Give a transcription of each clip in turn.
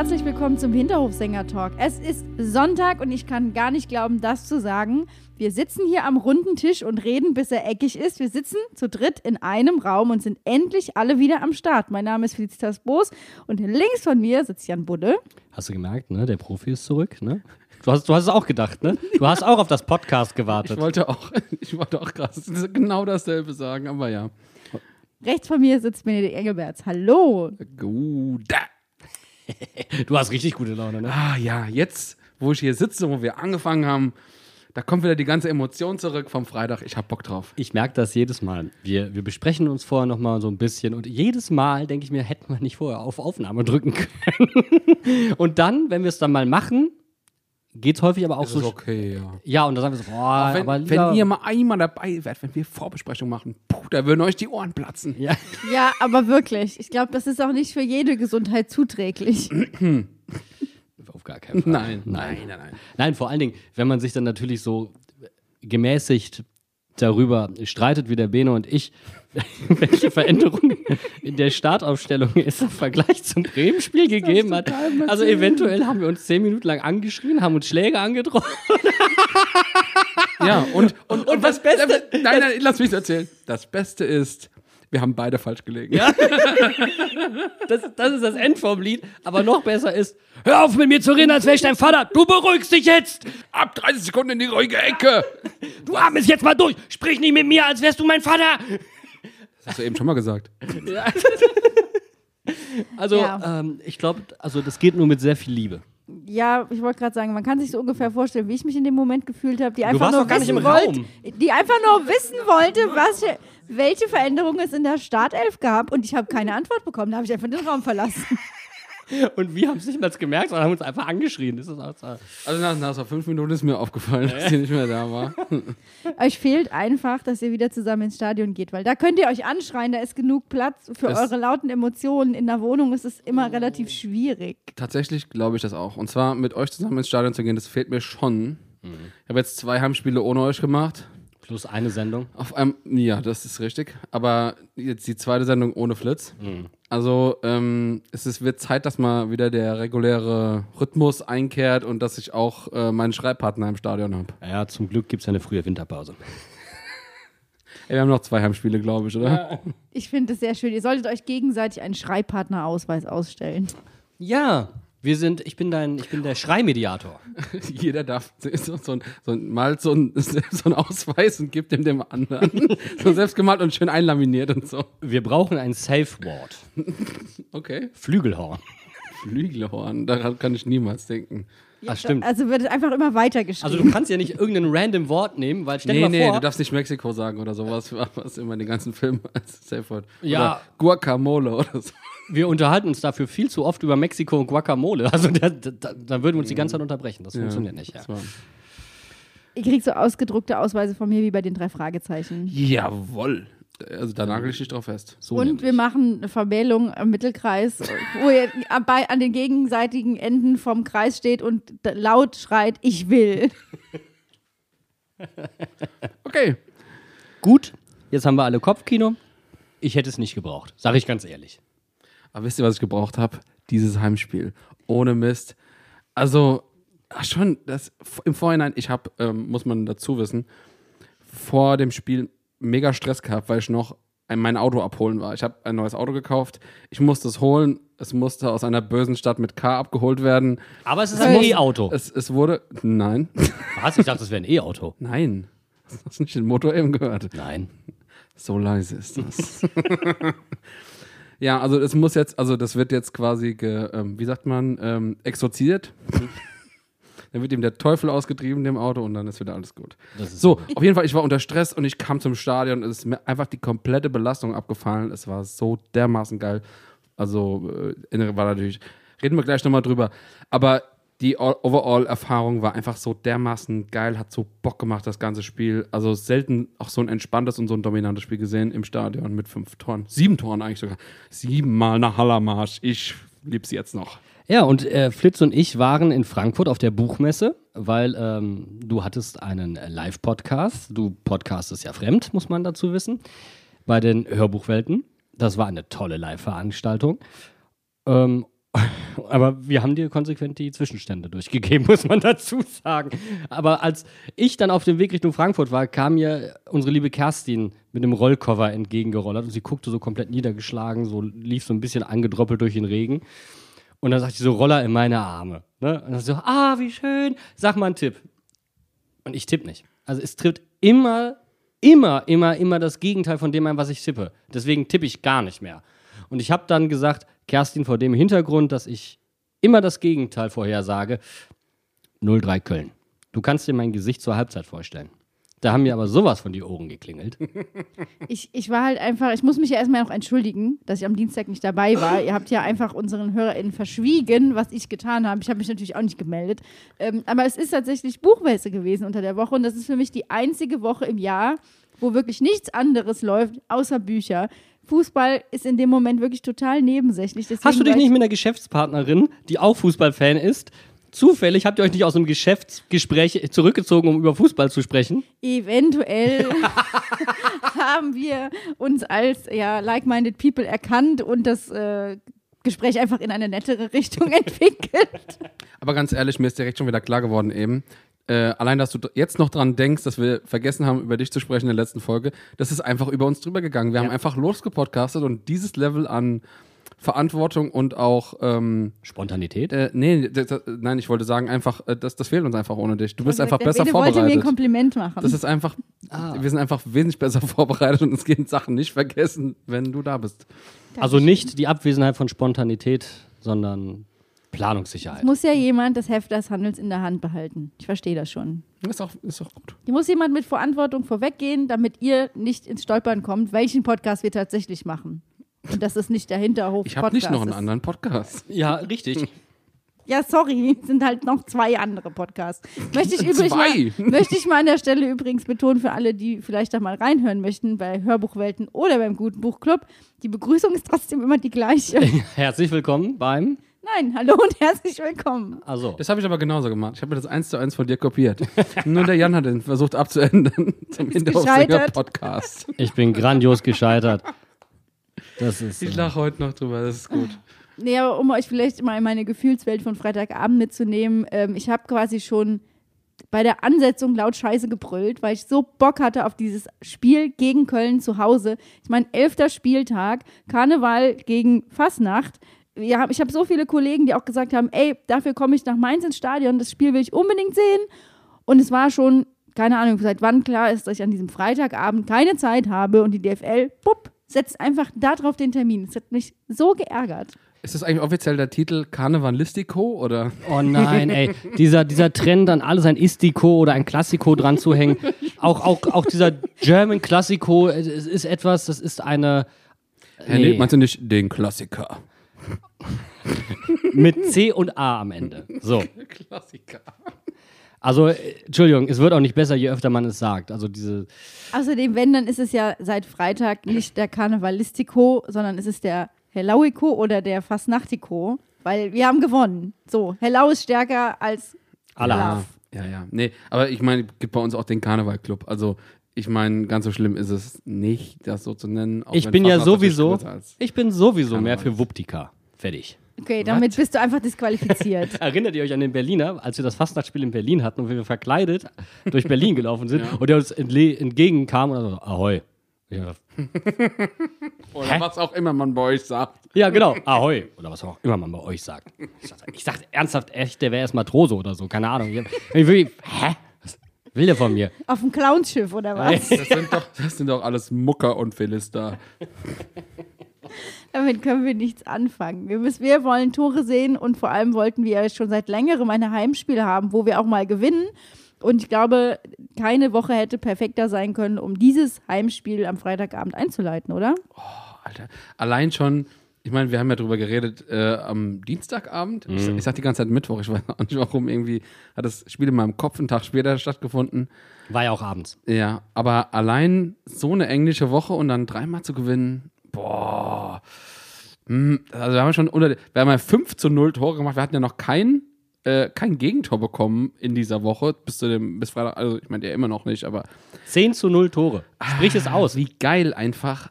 herzlich willkommen zum Hinterhofsänger-Talk. Es ist Sonntag und ich kann gar nicht glauben, das zu sagen. Wir sitzen hier am runden Tisch und reden, bis er eckig ist. Wir sitzen zu dritt in einem Raum und sind endlich alle wieder am Start. Mein Name ist Felicitas Boos und links von mir sitzt Jan Budde. Hast du gemerkt, ne? Der Profi ist zurück, ne? Du hast, du hast es auch gedacht, ne? Du hast auch auf das Podcast gewartet. Ich wollte auch, ich wollte auch gerade genau dasselbe sagen, aber ja. Rechts von mir sitzt Benedikt Engelberts. Hallo. Gut. Du hast richtig gute Laune, ne? Ah ja, jetzt, wo ich hier sitze, wo wir angefangen haben, da kommt wieder die ganze Emotion zurück vom Freitag. Ich hab Bock drauf. Ich merke das jedes Mal. Wir, wir besprechen uns vorher nochmal so ein bisschen und jedes Mal denke ich mir, hätten wir nicht vorher auf Aufnahme drücken können. und dann, wenn wir es dann mal machen, geht es häufig aber auch Das so. ist okay, ja. Ja, und dann sagen wir so, boah, Wenn, aber lieber, wenn ihr mal einmal dabei wärt, wenn wir Vorbesprechung machen, puh, da würden euch die Ohren platzen. ja, Ja, aber wirklich. Ich glaube, das ist auch nicht für jede Gesundheit zuträglich. auf gar keinen Fall. Nein. nein, nein, nein. Nein, vor allen Dingen, wenn man sich dann natürlich so gemäßigt darüber streitet, wie der Bene und ich, welche Veränderungen in der Startaufstellung es im Vergleich zum Bremen-Spiel gegeben hat. Also eventuell haben wir uns zehn Minuten lang angeschrien, haben uns Schläge angedroht. Ja, und, und, Und das Beste- Nein, nein, lass mich erzählen. Das Beste ist, wir haben beide falsch gelegen. Ja. Das, das ist das End vom Lied. Aber noch besser ist, hör auf mit mir zu reden, als wäre ich dein Vater. Du beruhigst dich jetzt. Ab 30 Sekunden in die ruhige Ecke. Du atmest jetzt mal durch. Sprich nicht mit mir, als wärst du mein Vater. Das hast du eben schon mal gesagt. Also, Ja. ähm, ich glaube, also das geht nur mit sehr viel Liebe. Ja, ich wollte gerade sagen, man kann sich so ungefähr vorstellen, wie ich mich in dem Moment gefühlt habe, die einfach nur wissen wollte, die einfach nur wissen wollte, was, welche Veränderungen es in der Startelf gab und ich habe keine Antwort bekommen. Da habe ich einfach den Raum verlassen. Und wir haben es nicht mal gemerkt, sondern haben uns einfach angeschrien. Das ist auch so. Also nach, nach so fünf Minuten ist mir aufgefallen, dass sie nicht mehr da war. Euch fehlt einfach, dass ihr wieder zusammen ins Stadion geht, weil da könnt ihr euch anschreien, da ist genug Platz für Es- eure lauten Emotionen. In der Wohnung ist es immer relativ schwierig. Tatsächlich glaube ich das auch. Und zwar mit euch zusammen ins Stadion zu gehen, das fehlt mir schon. Ich habe jetzt zwei Heimspiele ohne euch gemacht. Plus eine Sendung. Auf einem, ja, das ist richtig. Aber jetzt die zweite Sendung ohne Flitz. Also ähm, es ist, wird Zeit, dass mal wieder der reguläre Rhythmus einkehrt und dass ich auch äh, meinen Schreibpartner im Stadion habe. Ja, zum Glück gibt es eine frühe Winterpause. Wir haben noch zwei Heimspiele, glaube ich, oder? Ich finde es sehr schön. Ihr solltet euch gegenseitig einen Schreibpartnerausweis ausstellen. Ja, wir sind, ich bin dein, ich bin der Schreimediator. Jeder darf so, so, ein- so, malt so, ein, so einen Ausweis und gibt dem dem anderen. so selbst gemalt und schön einlaminiert und so. Wir brauchen ein Safe Word. Okay. Flügelhorn. Flügelhorn, daran kann ich niemals denken. Ach, stimmt. Also wird einfach immer weitergeschrieben. Also du kannst ja nicht irgendein random Wort nehmen, weil stell Nee, mal nee, vor, du darfst nicht Mexiko sagen oder sowas, was immer in den ganzen Filmen als Safe Word. Ja. Oder Guacamole oder so. Wir unterhalten uns dafür viel zu oft über Mexiko und Guacamole. Also da, da, da würden wir uns die ganze Zeit unterbrechen. Das funktioniert nicht. Ja. Ihr kriegt so ausgedruckte Ausweise von mir wie bei den drei Fragezeichen. Jawoll. Also da nagel ich dich drauf fest. So Und nämlich. wir machen eine Vermählung im Mittelkreis, wo ihr bei, an den gegenseitigen Enden vom Kreis steht und laut schreit, ich will. Okay. Gut, jetzt haben wir alle Kopfkino. Ich hätte es nicht gebraucht, sage ich ganz ehrlich. Aber wisst ihr, was ich gebraucht habe? Dieses Heimspiel. Ohne Mist. Also, schon, das im Vorhinein, ich habe, ähm, muss man dazu wissen, vor dem Spiel mega Stress gehabt, weil ich noch ein, mein Auto abholen war. Ich habe ein neues Auto gekauft. Ich musste es holen. Es musste aus einer bösen Stadt mit K abgeholt werden. Aber es ist ein E-Auto. Es, es wurde. Nein. Was? Ich dachte, das wäre ein E-Auto. Nein. Hast du nicht den Motor eben gehört? Nein. So leise ist das. ja, also es muss jetzt, also das wird jetzt quasi, ge, ähm, wie sagt man, ähm, exorziert. dann wird ihm der Teufel ausgetrieben dem Auto und dann ist wieder alles gut. So, auf jeden Fall, ich war unter Stress und ich kam zum Stadion. Es ist mir einfach die komplette Belastung abgefallen. Es war so dermaßen geil. Also, äh, war natürlich, reden wir gleich nochmal drüber. Aber die All- Overall-Erfahrung war einfach so dermaßen geil, hat so Bock gemacht, das ganze Spiel. Also selten auch so ein entspanntes und so ein dominantes Spiel gesehen im Stadion mit fünf Toren. Sieben Toren eigentlich sogar. Siebenmal nach Hallermarsch. Ich lieb's jetzt noch. Ja, und äh, Flitz und ich waren in Frankfurt auf der Buchmesse, weil ähm, du hattest einen Live-Podcast. Du podcastest ja fremd, muss man dazu wissen, bei den Hörbuchwelten. Das war eine tolle Live-Veranstaltung. Ähm, aber wir haben dir konsequent die Zwischenstände durchgegeben, muss man dazu sagen. Aber als ich dann auf dem Weg Richtung Frankfurt war, kam mir unsere liebe Kerstin mit einem Rollcover entgegengerollert und sie guckte so komplett niedergeschlagen, so lief so ein bisschen angedroppelt durch den Regen. Und dann sagt sie so, Roller in meine Arme. Ne? Und dann so, ah, wie schön. Sag mal einen Tipp. Und ich tippe nicht. Also es trifft immer, immer, immer, immer das Gegenteil von dem ein, was ich tippe. Deswegen tippe ich gar nicht mehr. Und ich habe dann gesagt, Kerstin, vor dem Hintergrund, dass ich immer das Gegenteil vorhersage, 0-3 Köln. Du kannst dir mein Gesicht zur Halbzeit vorstellen. Da haben mir aber sowas von die Ohren geklingelt. Ich, ich war halt einfach, ich muss mich ja erstmal noch entschuldigen, dass ich am Dienstag nicht dabei war. Ihr habt ja einfach unseren HörerInnen verschwiegen, was ich getan habe. Ich habe mich natürlich auch nicht gemeldet. Ähm, aber es ist tatsächlich Buchmesse gewesen unter der Woche und das ist für mich die einzige Woche im Jahr, wo wirklich nichts anderes läuft, außer Bücher. Fußball ist in dem Moment wirklich total nebensächlich. Deswegen Hast du dich nicht mit einer Geschäftspartnerin, die auch Fußballfan ist, zufällig, habt ihr euch nicht aus einem Geschäftsgespräch zurückgezogen, um über Fußball zu sprechen? Eventuell haben wir uns als ja, like-minded people erkannt und das äh, Gespräch einfach in eine nettere Richtung entwickelt. Aber ganz ehrlich, mir ist direkt schon wieder klar geworden eben. Äh, allein, dass du jetzt noch dran denkst, dass wir vergessen haben, über dich zu sprechen in der letzten Folge, das ist einfach über uns drüber gegangen. Wir haben einfach losgepodcastet und dieses Level an Verantwortung und auch, ähm, Spontanität? äh, nee, das, das, nein, ich wollte sagen, einfach, äh, das, das fehlt uns einfach ohne dich. Du bist Der- einfach der besser Bene wollte mir ein vorbereitet. Kompliment machen. Das ist einfach, wir sind einfach wesentlich besser vorbereitet und uns gehen Sachen nicht vergessen, wenn du da bist. Also nicht die Abwesenheit von Spontanität, sondern Planungssicherheit. muss ja jemand das Heft des Handels in der Hand behalten. Ich verstehe das schon. Ist auch, ist auch gut. Hier muss jemand mit Verantwortung vorweggehen, damit ihr nicht ins Stolpern kommt, welchen Podcast wir tatsächlich machen. Und das ist nicht der Hinterhof. Ich habe nicht noch einen anderen Podcast. Ja, richtig. Ja, sorry, sind halt noch zwei andere Podcasts. Möchte ich, übrigens mal, möchte ich mal an der Stelle übrigens betonen, für alle, die vielleicht da mal reinhören möchten, bei Hörbuchwelten oder beim Guten Buchclub, die Begrüßung ist trotzdem immer die gleiche. Herzlich willkommen beim. Nein, hallo und herzlich willkommen. Also, Das habe ich aber genauso gemacht. Ich habe mir das eins zu eins von dir kopiert. Nur der Jan hat den versucht abzuändern zum Hinterhofsänger gescheitert. Podcast. ich bin grandios gescheitert. Das ist. Ich äh, lache heute noch drüber, das ist gut. Nee, aber um euch vielleicht mal in meine Gefühlswelt von Freitagabend mitzunehmen, ähm, ich habe quasi schon bei der Ansetzung laut Scheiße gebrüllt, weil ich so Bock hatte auf dieses Spiel gegen Köln zu Hause. Ich meine, elfter Spieltag, Karneval gegen Fasnacht. Haben, ich habe so viele Kollegen, die auch gesagt haben, ey, dafür komme ich nach Mainz ins Stadion, das Spiel will ich unbedingt sehen. Und es war schon, keine Ahnung, seit wann klar ist, dass ich an diesem Freitagabend keine Zeit habe und die DFL, bupp, setzt einfach darauf den Termin. Es hat mich so geärgert. Ist das eigentlich offiziell der Titel Karnevalistico oder? Oh nein, ey. Dieser, dieser Trend, an alles ein Istiko oder ein Klassiko dran zu hängen. Auch, auch, auch dieser German Klassiko es ist etwas, das ist eine. Herr nee. meinst du nicht den Klassiker? Mit C und A am Ende. So. Klassiker. Also, äh, Entschuldigung, es wird auch nicht besser, je öfter man es sagt. Also diese. Außerdem, wenn, dann ist es ja seit Freitag nicht der Karnevalistico, sondern es ist der Hellauico oder der Fasnachtiko, weil wir haben gewonnen. So, Hellau ist stärker als Allah. Ja, ja. Nee, aber ich meine, es gibt bei uns auch den Karnevalclub. Also, ich meine, ganz so schlimm ist es nicht, das so zu nennen. auch Ich wenn bin ja natürlich sowieso. größer als- Ich bin sowieso mehr Karneval. für Wuptika. Fertig. Okay, damit bist du einfach disqualifiziert. Erinnert ihr euch an den Berliner, als wir das Fastnachtsspiel in Berlin hatten und wir verkleidet durch Berlin gelaufen sind Ja. und der uns entgegenkam und dann so, Ahoi. Ich gedacht, Oder was auch immer man bei euch sagt. Ja, genau. Ahoi. Oder was auch immer man bei euch sagt. Ich ich dachte ernsthaft echt, der wäre erst Matrose oder so. Keine Ahnung. Ich, ich wirklich, hä? Was will der von mir? Auf dem Clownsschiff oder was? Das sind doch, das sind doch alles Mucker und Philister. Damit können wir nichts anfangen. Wir, müssen, wir wollen Tore sehen und vor allem wollten wir schon seit längerem eine Heimspiel haben, wo wir auch mal gewinnen. Und ich glaube, keine Woche hätte perfekter sein können, um dieses Heimspiel am Freitagabend einzuleiten, oder? Oh, Alter. Allein schon, ich meine, wir haben ja drüber geredet äh, am Dienstagabend. Ich, ich sag die ganze Zeit Mittwoch, ich weiß auch nicht warum. Irgendwie hat das Spiel in meinem Kopf einen Tag später stattgefunden. War ja auch abends. Ja, aber allein so eine englische Woche und dann dreimal zu gewinnen, boah. Hm, Also wir haben schon unter, wir haben ja 5 zu 0 Tore gemacht. Wir hatten ja noch kein, äh, kein Gegentor bekommen in dieser Woche bis zu dem, bis Freitag, also ich meine ja immer noch nicht, aber 10 zu 0 Tore. Sprich es aus. wie geil einfach.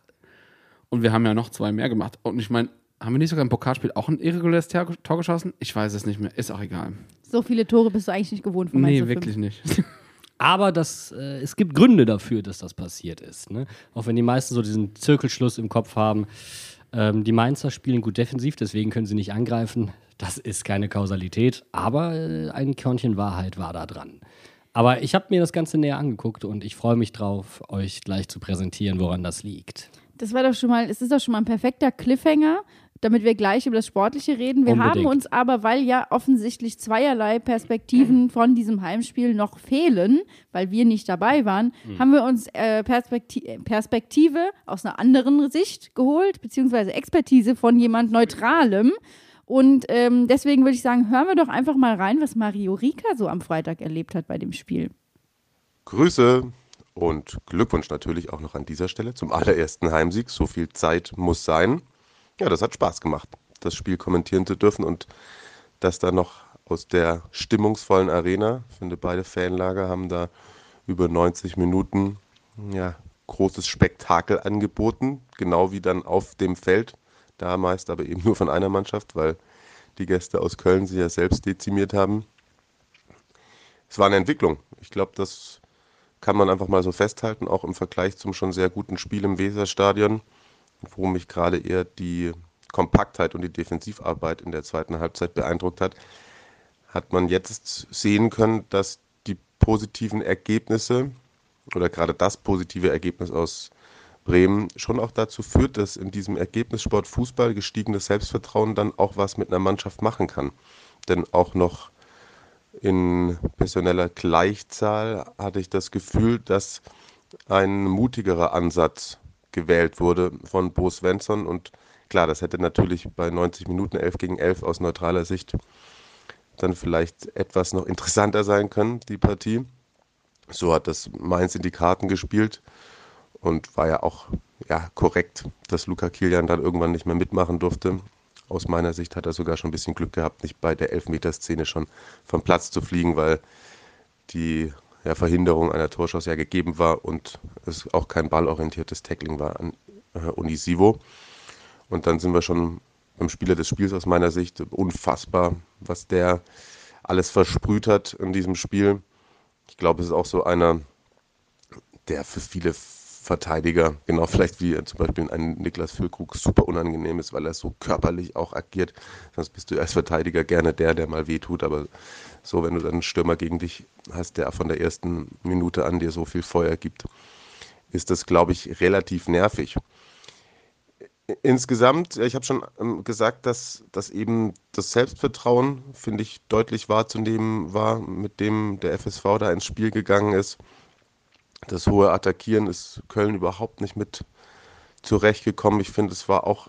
Und wir haben ja noch zwei mehr gemacht. Und ich meine, haben wir nicht sogar im Pokalspiel auch ein irreguläres Tor geschossen? Ich weiß es nicht mehr. Ist auch egal. So viele Tore bist du eigentlich nicht gewohnt von Nee, Mainz 05. wirklich nicht. Aber das, äh, es gibt Gründe dafür, dass das passiert ist. Ne? Auch wenn die meisten so diesen Zirkelschluss im Kopf haben. Ähm, die Mainzer spielen gut defensiv, deswegen können sie nicht angreifen. Das ist keine Kausalität, aber äh, ein Körnchen Wahrheit war da dran. Aber ich habe mir das Ganze näher angeguckt und ich freue mich drauf, euch gleich zu präsentieren, woran das liegt. Das war doch schon mal, es ist doch schon mal ein perfekter Cliffhanger, damit wir gleich über das Sportliche reden. Wir Unbedingt. haben uns aber, weil ja offensichtlich zweierlei Perspektiven von diesem Heimspiel noch fehlen, weil wir nicht dabei waren, haben wir uns äh, Perspekti Perspektive aus einer anderen Sicht geholt, beziehungsweise Expertise von jemand Neutralem. Und ähm, deswegen würde ich sagen, hören wir doch einfach mal rein, was Mario Rika so am Freitag erlebt hat bei dem Spiel. Grüße und Glückwunsch natürlich auch noch an dieser Stelle zum allerersten Heimsieg. So viel Zeit muss sein. Ja, das hat Spaß gemacht, das Spiel kommentieren zu dürfen und das dann noch aus der stimmungsvollen Arena. Ich finde, beide Fanlager haben da über 90 Minuten ja, großes Spektakel angeboten, genau wie dann auf dem Feld. Da meist aber eben nur von einer Mannschaft, weil die Gäste aus Köln sich ja selbst dezimiert haben. Es war eine Entwicklung. Ich glaube, das kann man einfach mal so festhalten, auch im Vergleich zum schon sehr guten Spiel im Weserstadion, wo mich gerade eher die Kompaktheit und die Defensivarbeit in der zweiten Halbzeit beeindruckt hat, hat man jetzt sehen können, dass die positiven Ergebnisse oder gerade das positive Ergebnis aus Bremen schon auch dazu führt, dass in diesem Ergebnissport Fußball gestiegenes Selbstvertrauen dann auch was mit einer Mannschaft machen kann. Denn auch noch in personeller Gleichzahl hatte ich das Gefühl, dass ein mutigerer Ansatz gewählt wurde von Bo Svensson. Und klar, das hätte natürlich bei 90 Minuten 11 gegen 11 aus neutraler Sicht dann vielleicht etwas noch interessanter sein können, die Partie. So hat das Mainz in die Karten gespielt und war ja auch ja, korrekt, dass Luca Kilian dann irgendwann nicht mehr mitmachen durfte. Aus meiner Sicht hat er sogar schon ein bisschen Glück gehabt, nicht bei der Elfmeterszene schon vom Platz zu fliegen, weil die ja, Verhinderung einer Torschuss ja gegeben war und es auch kein ballorientiertes Tackling war an äh, Unisivo. Und dann sind wir schon beim Spieler des Spiels aus meiner Sicht. Unfassbar, was der alles versprüht hat in diesem Spiel. Ich glaube, es ist auch so einer, der für viele Verteidiger, genau vielleicht wie zum Beispiel ein Niklas Füllkrug, super unangenehm ist, weil er so körperlich auch agiert. Sonst bist du als Verteidiger gerne der, der mal wehtut, aber so, wenn du dann einen Stürmer gegen dich hast, der von der ersten Minute an dir so viel Feuer gibt, ist das, glaube ich, relativ nervig. Insgesamt, ich habe schon ähm, gesagt, dass, dass eben das Selbstvertrauen, finde ich, deutlich wahrzunehmen war, mit dem der FSV da ins Spiel gegangen ist. Das hohe Attackieren ist Köln überhaupt nicht mit zurechtgekommen. Ich finde, es war auch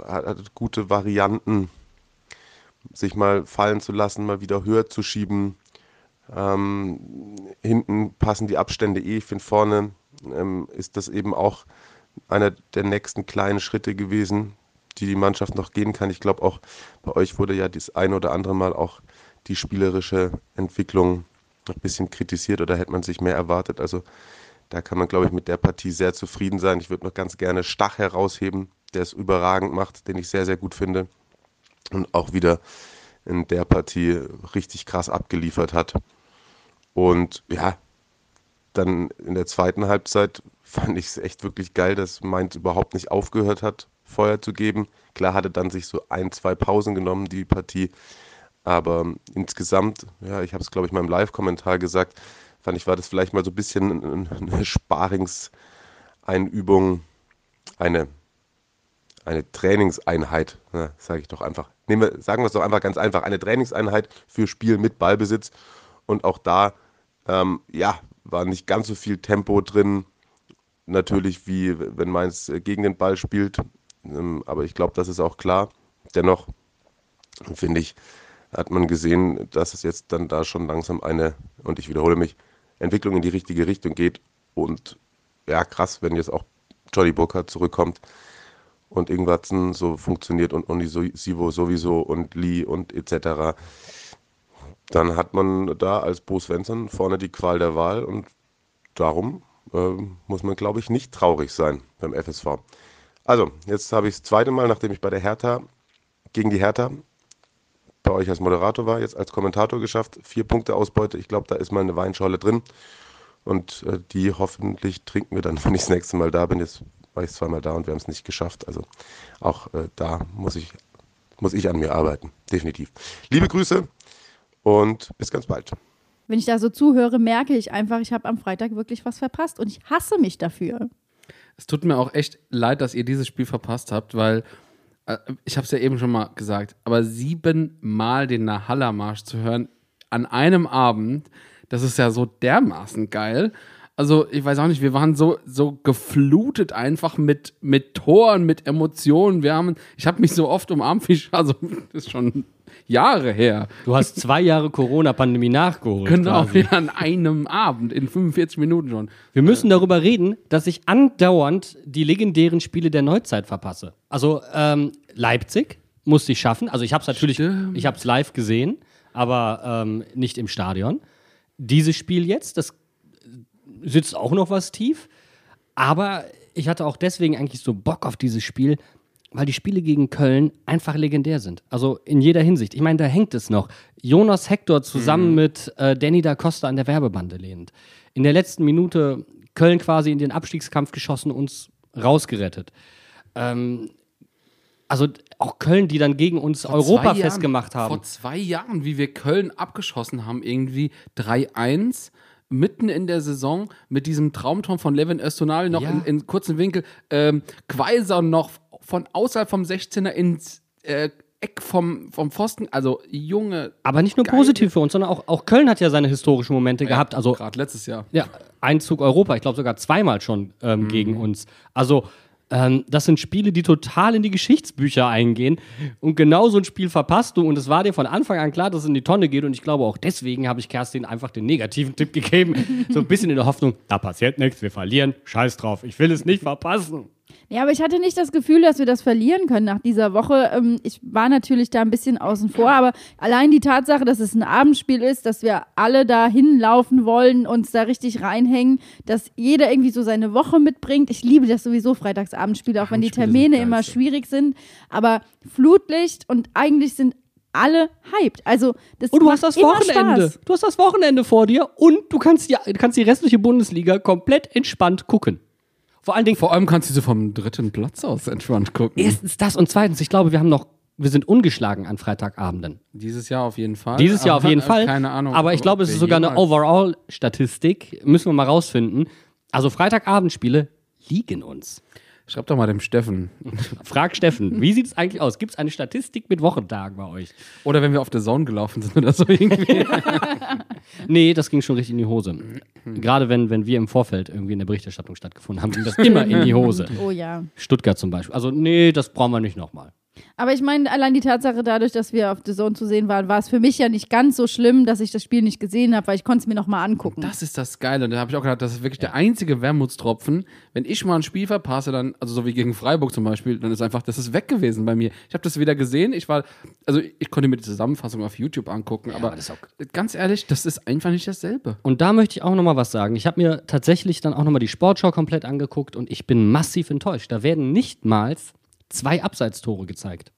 gute Varianten, sich mal fallen zu lassen, mal wieder höher zu schieben. Ähm, hinten passen die Abstände eh. Ich finde, vorne ähm, ist das eben auch einer der nächsten kleinen Schritte gewesen, die die Mannschaft noch gehen kann. Ich glaube auch bei euch wurde ja das ein oder andere Mal auch die spielerische Entwicklung ein bisschen kritisiert oder hätte man sich mehr erwartet. Also da kann man, glaube ich, mit der Partie sehr zufrieden sein. Ich würde noch ganz gerne Stach herausheben, der es überragend macht, den ich sehr, sehr gut finde. Und auch wieder in der Partie richtig krass abgeliefert hat. Und ja, dann in der zweiten Halbzeit fand ich es echt wirklich geil, dass Mainz überhaupt nicht aufgehört hat, Feuer zu geben. Klar hatte dann sich so ein, zwei Pausen genommen, die Partie. Aber insgesamt, ja, ich habe es, glaube ich, im Live-Kommentar gesagt, fand ich, war das vielleicht mal so ein bisschen eine Sparingseinübung, eine, eine Trainingseinheit, ne, sage ich doch einfach. Nehmen wir, sagen wir es doch einfach ganz einfach, eine Trainingseinheit für Spiel mit Ballbesitz. Und auch da, ähm, ja, war nicht ganz so viel Tempo drin, natürlich wie wenn Mainz äh, gegen den Ball spielt. Ähm, aber ich glaube, das ist auch klar. Dennoch finde ich, hat man gesehen, dass es jetzt dann da schon langsam eine, und ich wiederhole mich, Entwicklung in die richtige Richtung geht. Und ja, krass, wenn jetzt auch Jolly Burkhardt zurückkommt und Ingwertsen so funktioniert und Oni Sivo sowieso und Lee und etc., dann hat man da als Bo Svensson vorne die Qual der Wahl und darum äh, muss man, glaube ich, nicht traurig sein beim FSV. Also, jetzt habe ich das zweite Mal, nachdem ich bei der Hertha gegen die Hertha bei euch als Moderator war, jetzt als Kommentator geschafft. Vier Punkte Ausbeute. Ich glaube, da ist mal eine Weinscholle drin. Und äh, die hoffentlich trinken wir dann, wenn ich das nächste Mal da bin. Jetzt war ich zweimal da und wir haben es nicht geschafft. Also auch äh, da muss ich, muss ich an mir arbeiten. Definitiv. Liebe Grüße und bis ganz bald. Wenn ich da so zuhöre, merke ich einfach, ich habe am Freitag wirklich was verpasst und ich hasse mich dafür. Es tut mir auch echt leid, dass ihr dieses Spiel verpasst habt, weil ich habe es ja eben schon mal gesagt, aber siebenmal den Nahalla-Marsch zu hören an einem Abend, das ist ja so dermaßen geil. Also, ich weiß auch nicht, wir waren so, so geflutet einfach mit, mit Toren, mit Emotionen. Wir haben, ich habe mich so oft umarmt, wie, also, das ist schon Jahre her. Du hast zwei Jahre Corona-Pandemie nachgeholt. Genau, quasi. an einem Abend, in 45 Minuten schon. Wir müssen darüber reden, dass ich andauernd die legendären Spiele der Neuzeit verpasse. Also ähm, Leipzig musste ich schaffen. Also ich habe es natürlich, Stimmt. ich habe es live gesehen, aber ähm, nicht im Stadion. Dieses Spiel jetzt, das sitzt auch noch was tief. Aber ich hatte auch deswegen eigentlich so Bock auf dieses Spiel, weil die Spiele gegen Köln einfach legendär sind. Also in jeder Hinsicht. Ich meine, da hängt es noch. Jonas Hector zusammen mit äh, Danny da Costa an der Werbebande lehnend. In der letzten Minute Köln quasi in den Abstiegskampf geschossen, uns rausgerettet. Ähm, also auch Köln, die dann gegen uns Vor Europa festgemacht haben. Vor zwei Jahren, wie wir Köln abgeschossen haben, irgendwie 3-1. Mitten in der Saison mit diesem Traumtor von Levin Östonali noch Ja. in, in kurzen Winkel. Ähm, Quaiser noch von außerhalb vom 16er ins äh, Eck vom, vom Pfosten. Also, Junge. Aber nicht nur Geil. positiv für uns, sondern auch, auch Köln hat ja seine historischen Momente gehabt. Also Gerade letztes Jahr. Ja, Einzug Europa, ich glaube sogar zweimal schon ähm, gegen uns. Also, ähm, das sind Spiele, die total in die Geschichtsbücher eingehen. Und genau so ein Spiel verpasst du. Und es war dir von Anfang an klar, dass es in die Tonne geht. Und ich glaube, auch deswegen habe ich Kerstin einfach den negativen Tipp gegeben. so ein bisschen in der Hoffnung, da passiert nichts, wir verlieren. Scheiß drauf, ich will es nicht verpassen. Ja, aber ich hatte nicht das Gefühl, dass wir das verlieren können nach dieser Woche. Ähm, ich war natürlich da ein bisschen außen vor, aber allein die Tatsache, dass es ein Abendspiel ist, dass wir alle da hinlaufen wollen, uns da richtig reinhängen, dass jeder irgendwie so seine Woche mitbringt. Ich liebe das sowieso, Freitagsabendspiele, auch wenn die Termine immer schwierig sind. Aber Flutlicht und eigentlich sind alle hyped. Also, das Und du hast das Wochenende. Spaß. Du hast das Wochenende vor dir und du kannst die, kannst die restliche Bundesliga komplett entspannt gucken. Vor allen Dingen, Vor allem kannst du sie vom dritten Platz aus entspannt gucken. erstens das und zweitens, ich glaube, wir haben noch, wir sind ungeschlagen an Freitagabenden. Dieses Jahr auf jeden Fall. Dieses Jahr auf jeden Fall. Keine Ahnung. Aber ich glaube, es ist sogar eine Overall-Statistik. Müssen wir mal rausfinden. Also Freitagabendspiele liegen uns. Schreib doch mal dem Steffen. Frag Steffen, wie sieht es eigentlich aus? Gibt es eine Statistik mit Wochentagen bei euch? Oder wenn wir auf der Zone gelaufen sind oder so irgendwie. Nee, das ging schon richtig in die Hose. Gerade wenn, wenn wir im Vorfeld irgendwie in der Berichterstattung stattgefunden haben, ging das immer in die Hose. Oh ja. Stuttgart zum Beispiel. Also, nee, das brauchen wir nicht nochmal. Aber ich meine, allein die Tatsache dadurch, dass wir auf The Zone zu sehen waren, war es für mich ja nicht ganz so schlimm, dass ich das Spiel nicht gesehen habe, weil ich konnte es mir nochmal angucken. Das ist das Geile. Und da habe ich auch gedacht, das ist wirklich der einzige Wermutstropfen. Wenn ich mal ein Spiel verpasse, dann, also so wie gegen Freiburg zum Beispiel, dann ist einfach, das ist weg gewesen bei mir. Ich habe das wieder gesehen. Ich war, also ich konnte mir die Zusammenfassung auf YouTube angucken, aber das ist auch- ganz ehrlich, das ist einfach nicht dasselbe. Und da möchte ich auch nochmal was sagen. Ich habe mir tatsächlich dann auch nochmal die Sportschau komplett angeguckt und ich bin massiv enttäuscht. Da werden nichtmals zwei Abseitstore gezeigt.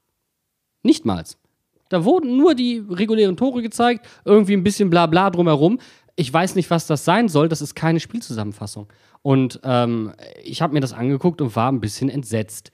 Nichtmals. Da wurden nur die regulären Tore gezeigt, irgendwie ein bisschen Blabla drumherum. Ich weiß nicht, was das sein soll. Das ist keine Spielzusammenfassung. Und ähm, ich habe mir das angeguckt und war ein bisschen entsetzt.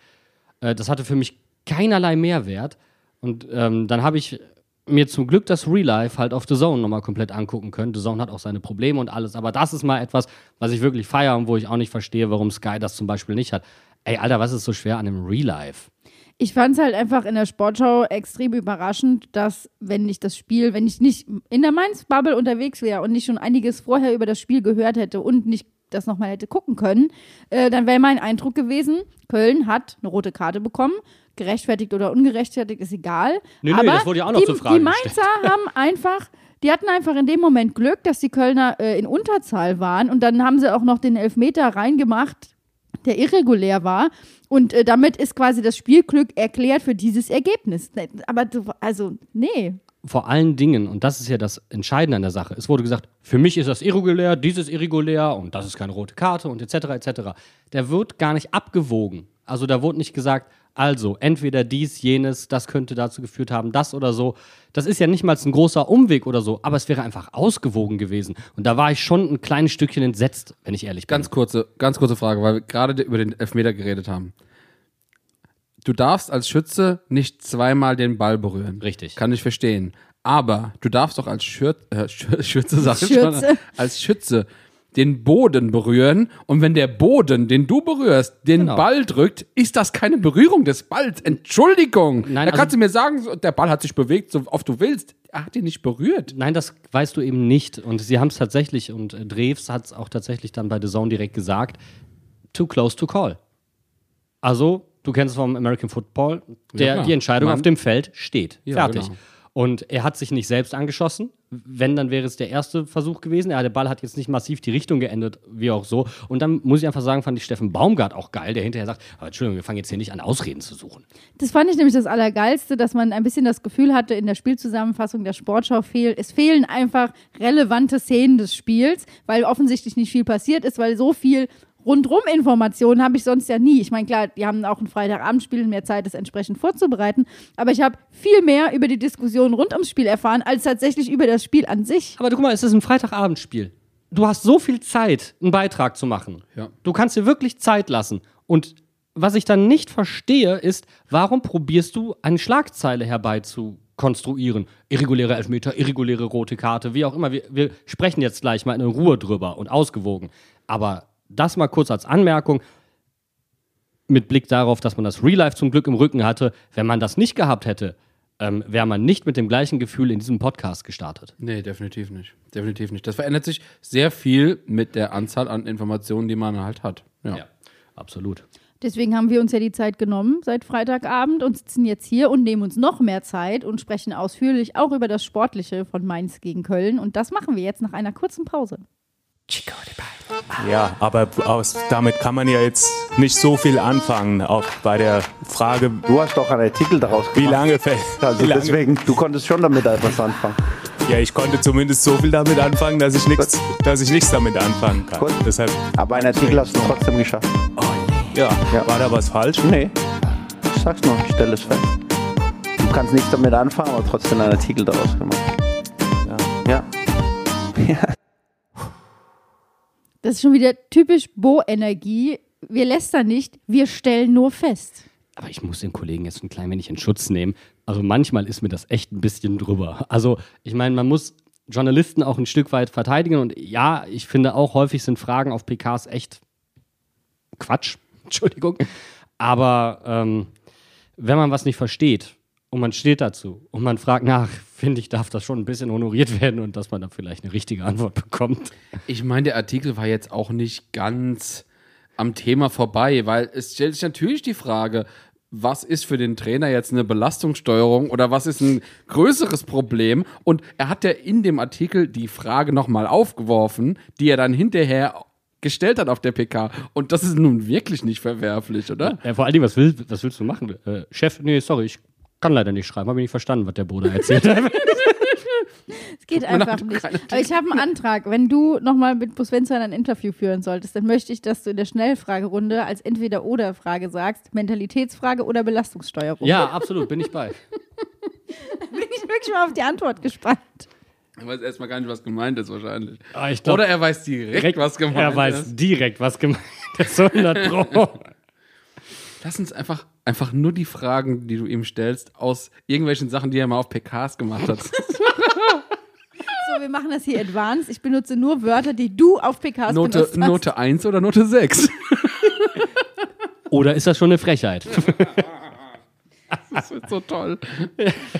Äh, das hatte für mich keinerlei Mehrwert. Und ähm, dann habe ich mir zum Glück das Real Life halt auf The Zone nochmal komplett angucken können. The Zone hat auch seine Probleme und alles, aber das ist mal etwas, was ich wirklich feiere und wo ich auch nicht verstehe, warum Sky das zum Beispiel nicht hat. Ey, Alter, was ist so schwer an einem Real Life? Ich fand es halt einfach in der Sportschau extrem überraschend, dass, wenn ich das Spiel, wenn ich nicht in der Mainz-Bubble unterwegs wäre und nicht schon einiges vorher über das Spiel gehört hätte und nicht das nochmal hätte gucken können, äh, dann wäre mein Eindruck gewesen, Köln hat eine rote Karte bekommen. Gerechtfertigt oder ungerechtfertigt ist egal. Nee, nee, Aber das wurde ja auch noch die, zur Frage Die Mainzer haben einfach, die hatten einfach in dem Moment Glück, dass die Kölner äh, in Unterzahl waren und dann haben sie auch noch den Elfmeter reingemacht, der irregulär war. Und äh, damit ist quasi das Spielglück erklärt für dieses Ergebnis. Ne, Aber du, also, nee. vor allen Dingen, und das ist ja das Entscheidende an der Sache, es wurde gesagt, für mich ist das irregulär, dieses irregulär und das ist keine rote Karte und etc. etc. Der wird gar nicht abgewogen. Also da wurde nicht gesagt, also entweder dies, jenes, das könnte dazu geführt haben, das oder so. Das ist ja nicht mal ein großer Umweg oder so, aber es wäre einfach ausgewogen gewesen. Und da war ich schon ein kleines Stückchen entsetzt, wenn ich ehrlich bin. Ganz kurze, ganz kurze Frage, weil wir gerade über den Elfmeter geredet haben. Du darfst als Schütze nicht zweimal den Ball berühren. Richtig. Kann ich verstehen. Aber du darfst doch als Schür äh, Schür Schütze, sag ich schon, Schürze. als Schütze den Boden berühren und wenn der Boden, den du berührst, den Genau. Ball drückt, ist das keine Berührung des Balls. Entschuldigung. Nein, da also- kannst du mir sagen, der Ball hat sich bewegt, so oft du willst. Er hat ihn nicht berührt. Nein, das weißt du eben nicht. Und sie haben es tatsächlich, und äh, Drews hat es auch tatsächlich dann bei The Zone direkt gesagt, too close to call. Also, du kennst es vom American Football, der, Ja, die Entscheidung Mann. auf dem Feld steht. Ja, Fertig. genau. Und er hat sich nicht selbst angeschossen. Wenn, dann wäre es der erste Versuch gewesen. Ja, der Ball hat jetzt nicht massiv die Richtung geändert, wie auch so. Und dann muss ich einfach sagen, fand ich Steffen Baumgart auch geil, der hinterher sagt, "Aber Entschuldigung, wir fangen jetzt hier nicht an, Ausreden zu suchen. Das fand ich nämlich das Allergeilste, dass man ein bisschen das Gefühl hatte, in der Spielzusammenfassung der Sportschau fehlt. Es fehlen einfach relevante Szenen des Spiels, weil offensichtlich nicht viel passiert ist, weil so viel rundrum Informationen habe ich sonst ja nie. Ich meine, klar, die haben auch ein Freitagabendspiel und mehr Zeit, das entsprechend vorzubereiten, aber ich habe viel mehr über die Diskussion rund ums Spiel erfahren, als tatsächlich über das Spiel an sich. Aber du, guck mal, es ist ein Freitagabendspiel. Du hast so viel Zeit, einen Beitrag zu machen. Ja. Du kannst dir wirklich Zeit lassen. Und was ich dann nicht verstehe, ist, warum probierst du eine Schlagzeile herbei zu konstruieren? Irreguläre Elfmeter, irreguläre rote Karte, wie auch immer. Wir, wir sprechen jetzt gleich mal in Ruhe drüber und ausgewogen. Aber das mal kurz als Anmerkung mit Blick darauf, dass man das Real Life zum Glück im Rücken hatte. Wenn man das nicht gehabt hätte, ähm, wäre man nicht mit dem gleichen Gefühl in diesem Podcast gestartet. Nee, definitiv nicht. Definitiv nicht. Das verändert sich sehr viel mit der Anzahl an Informationen, die man halt hat. Ja. Ja, absolut. Deswegen haben wir uns ja die Zeit genommen seit Freitagabend und sitzen jetzt hier und nehmen uns noch mehr Zeit und sprechen ausführlich auch über das Sportliche von Mainz gegen Köln. Und das machen wir jetzt nach einer kurzen Pause. Ja, aber aus, damit kann man ja jetzt nicht so viel anfangen. Auch bei der Frage, Du hast doch einen Artikel daraus wie gemacht. lange fällt. Also wie lange, deswegen, du konntest schon damit etwas anfangen. ja, ich konnte zumindest so viel damit anfangen, dass ich nichts, dass ich nichts damit anfangen kann. Gut. Deshalb, Aber einen Artikel hast du trotzdem geschafft. ja, Ja. war da was falsch? Nee, ich sag's nur, ich stelle es fest. Du kannst nichts damit anfangen, aber trotzdem einen Artikel daraus gemacht. Ja. Ja. Das ist schon wieder typisch Bo-Energie. Wir lästern nicht, wir stellen nur fest. Aber ich muss den Kollegen jetzt ein klein wenig in Schutz nehmen. Also manchmal ist mir das echt ein bisschen drüber. Also ich meine, man muss Journalisten auch ein Stück weit verteidigen. Und ja, ich finde auch häufig sind Fragen auf PKs echt Quatsch. Entschuldigung. Aber ähm, wenn man was nicht versteht und man steht dazu und man fragt nach, finde ich, darf das schon ein bisschen honoriert werden und dass man da vielleicht eine richtige Antwort bekommt. Ich meine, der Artikel war jetzt auch nicht ganz am Thema vorbei, weil es stellt sich natürlich die Frage, was ist für den Trainer jetzt eine Belastungssteuerung oder was ist ein größeres Problem? Und er hat ja in dem Artikel die Frage nochmal aufgeworfen, die er dann hinterher gestellt hat auf der PK. Und das ist nun wirklich nicht verwerflich, oder? Ja, vor allen Dingen, was, will, was willst du machen? Äh, Chef, nee, sorry, ich kann leider nicht schreiben. Habe ich nicht verstanden, was der Bruder erzählt hat. Es geht einfach nicht. Aber ich habe einen Antrag. Wenn du nochmal mit Bus Svensson ein Interview führen solltest, dann möchte ich, dass du in der Schnellfragerunde als Entweder-Oder-Frage sagst, Mentalitätsfrage oder Belastungssteuerung. ja, absolut, bin ich bei. Bin ich wirklich mal auf die Antwort gespannt. Er weiß erstmal gar nicht, was gemeint ist wahrscheinlich. Ah, ich glaub, oder er weiß direkt, was gemeint Er weiß ist. direkt, was gemeint ist. 100 Pro. Lass uns einfach, einfach nur die Fragen, die du ihm stellst, aus irgendwelchen Sachen, die er mal auf PKs gemacht hat. So, wir machen das hier advanced. Ich benutze nur Wörter, die du auf PKs Note, benutzt hast. Note 1 oder Note 6? Oder ist das schon eine Frechheit? Das wird so toll.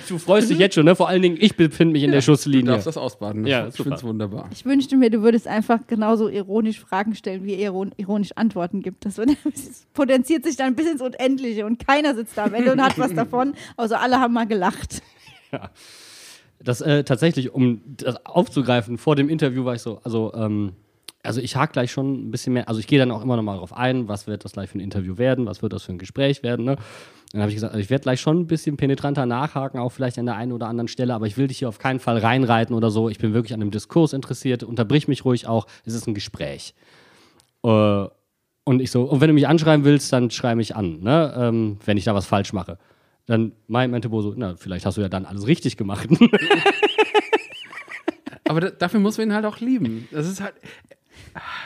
Du freust dich jetzt schon, ne? Vor allen Dingen, ich befinde mich in der Du Schusslinie. darfst das ausbaden. Ja, ich finde es wunderbar. Ich wünschte mir, du würdest einfach genauso ironisch Fragen stellen, wie er iron- ironisch Antworten gibt. Das, wird, das potenziert sich dann bis ins Unendliche und keiner sitzt da am Ende und hat was davon, außer alle haben mal gelacht. Das äh, tatsächlich, um das aufzugreifen, vor dem Interview war ich so, also, ähm, also ich hake gleich schon ein bisschen mehr, also ich gehe dann auch immer noch mal drauf ein, was wird das gleich für ein Interview werden, was wird das für ein Gespräch werden, ne? Dann habe ich gesagt, also ich werde gleich schon ein bisschen penetranter nachhaken, auch vielleicht an der einen oder anderen Stelle, aber ich will dich hier auf keinen Fall reinreiten oder so. Ich bin wirklich an dem Diskurs interessiert, unterbrich mich ruhig auch, es ist ein Gespräch. Äh, und ich so, und wenn du mich anschreiben willst, dann schrei mich an, ne? ähm, wenn ich da was falsch mache. Dann meint meinte Bo so, na, vielleicht hast du ja dann alles richtig gemacht. Aber da, dafür muss man ihn halt auch lieben. Das ist halt.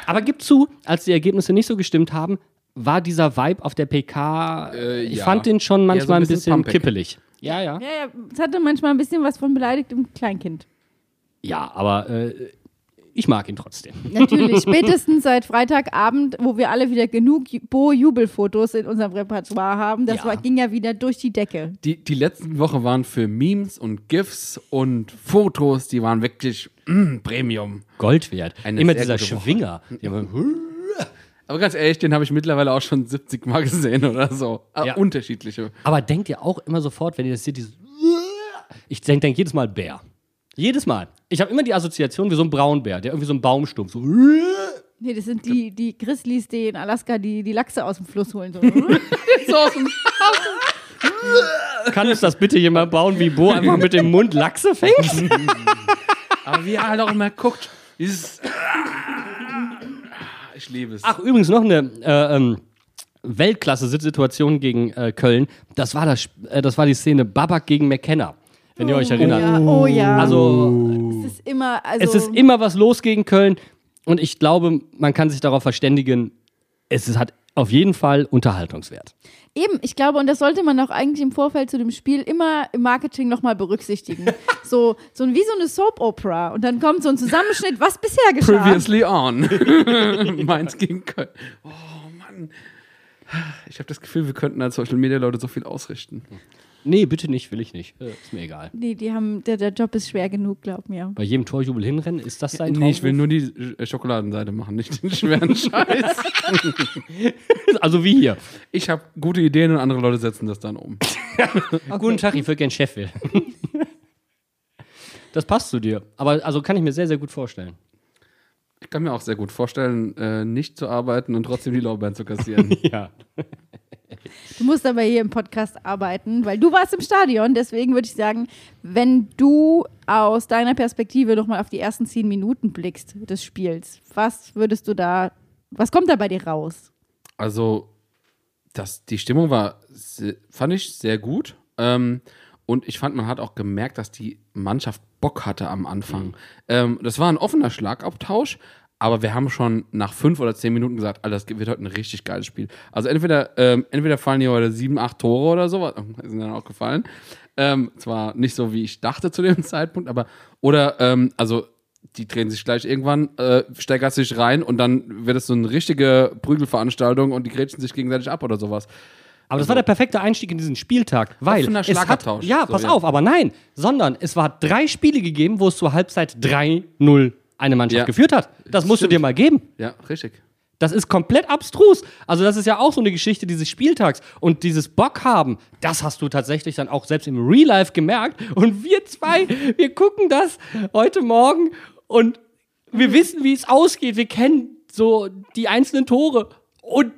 Aber gib zu, als die Ergebnisse nicht so gestimmt haben, war dieser Vibe auf der PK, Äh, ich ja. fand den schon Eher so manchmal ein ein bisschen bisschen, kippelig. Ja, ja. Ja, ja, es hatte manchmal ein bisschen was von beleidigtem Kleinkind. Ja, aber äh, ich mag ihn trotzdem. Natürlich, spätestens seit Freitagabend, wo wir alle wieder genug Ju- Bo-Jubelfotos in unserem Repertoire haben, das Ja. war, ging ja wieder durch die Decke. Die, die letzten Wochen waren für Memes und GIFs und Fotos, die waren wirklich mm, Premium. Gold wert. Eine Immer dieser. Schwinger. Aber ganz ehrlich, den habe ich mittlerweile auch schon 70 Mal gesehen oder so. Ah, Ja. Unterschiedliche. Aber denkt ihr auch immer sofort, wenn ihr das seht, dieses ich denke denk jedes Mal Bär. Jedes Mal. Ich habe immer die Assoziation wie so ein Braunbär, der irgendwie so ein Baumstumpf so Nee, das sind die, die Grizzlies, die in Alaska die, die Lachse aus dem Fluss holen. So. So aus dem Kann uns das bitte jemand bauen, wie Bo einfach mit dem Mund Lachse fängt? Aber wie er halt auch immer guckt. Dieses. Ich liebe es. Ach, übrigens noch eine äh, ähm, Weltklasse-Situation gegen äh, Köln. Das war, das, äh, das war die Szene Babak gegen McKenna, wenn ihr euch erinnert. Ja, oh ja. Also, es ist immer, also, es ist immer was los gegen Köln und ich glaube, man kann sich darauf verständigen, es ist, hat auf jeden Fall Unterhaltungswert. Eben, ich glaube, und das sollte man auch eigentlich im Vorfeld zu dem Spiel immer im Marketing nochmal berücksichtigen. so, so wie so eine Soap-Opera. Und dann kommt so ein Zusammenschnitt, was bisher geschah. Previously on. Mainz gegen Köln. Oh Mann. Ich habe das Gefühl, wir könnten als Social Media Leute so viel ausrichten. Nee, bitte nicht, will ich nicht. Äh, ist mir egal. Nee, die haben, der, der Job ist schwer genug, glaub mir. Bei jedem Torjubel hinrennen, ist das sein Nee, ich will nur die äh, Schokoladenseite machen, nicht den schweren Scheiß. Also wie hier. Ich habe gute Ideen und andere Leute setzen das dann um. Guten Tag, ich würde gern Chef werden. Das passt zu dir. Aber also kann ich mir sehr, sehr gut vorstellen. Ich kann mir auch sehr gut vorstellen, äh, nicht zu arbeiten und trotzdem die Lorbeeren zu kassieren. Ja. Du musst aber hier im Podcast arbeiten, weil du warst im Stadion. Deswegen würde ich sagen, wenn du aus deiner Perspektive nochmal auf die ersten zehn Minuten blickst des Spiels, was würdest du da, was kommt da bei dir raus? Also, das, die Stimmung war, fand ich sehr gut. Ähm, und ich fand, man hat auch gemerkt, dass die Mannschaft Bock hatte am Anfang. Ähm, das war ein offener Schlagabtausch, aber wir haben schon nach fünf oder zehn Minuten gesagt, Alter, das wird heute ein richtig geiles Spiel. Also entweder, ähm, entweder fallen hier heute sieben, acht Tore oder so, was- sind dann auch gefallen. Ähm, zwar nicht so, wie ich dachte zu dem Zeitpunkt, aber oder, ähm, also die drehen sich gleich irgendwann, äh, steigert sich rein und dann wird es so eine richtige Prügelveranstaltung und die grätschen sich gegenseitig ab oder sowas. Aber das war der perfekte Einstieg in diesen Spieltag, weil es hat, ja, So, pass ja. auf, aber nein, sondern es war drei Spiele gegeben, wo es zur Halbzeit 3-0 eine Mannschaft Ja. geführt hat. Das musst Stimmt. du dir mal geben. Ja, richtig. Das ist komplett abstrus. Also das ist ja auch so eine Geschichte dieses Spieltags. Und dieses Bock haben, das hast du tatsächlich dann auch selbst im Real Life gemerkt. Und wir zwei, wir gucken das heute Morgen und wir wissen, wie es ausgeht. Wir kennen so die einzelnen Tore und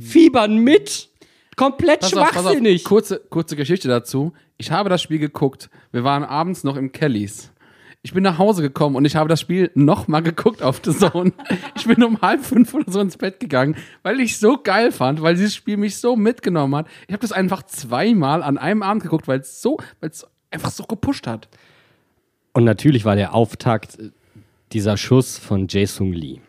fiebern mit. Komplett Pass auf, pass auf. schwachsinnig. Kurze, kurze Geschichte dazu. Ich habe das Spiel geguckt. Wir waren abends noch im Kellys. Ich bin nach Hause gekommen und ich habe das Spiel nochmal geguckt auf The Zone. Ich bin um halb fünf oder so ins Bett gegangen, weil ich so geil fand, weil dieses Spiel mich so mitgenommen hat. Ich habe das einfach zweimal an einem Abend geguckt, weil es so, weil es einfach so gepusht hat. Und natürlich war der Auftakt äh, dieser Schuss von Jae-Sung Lee.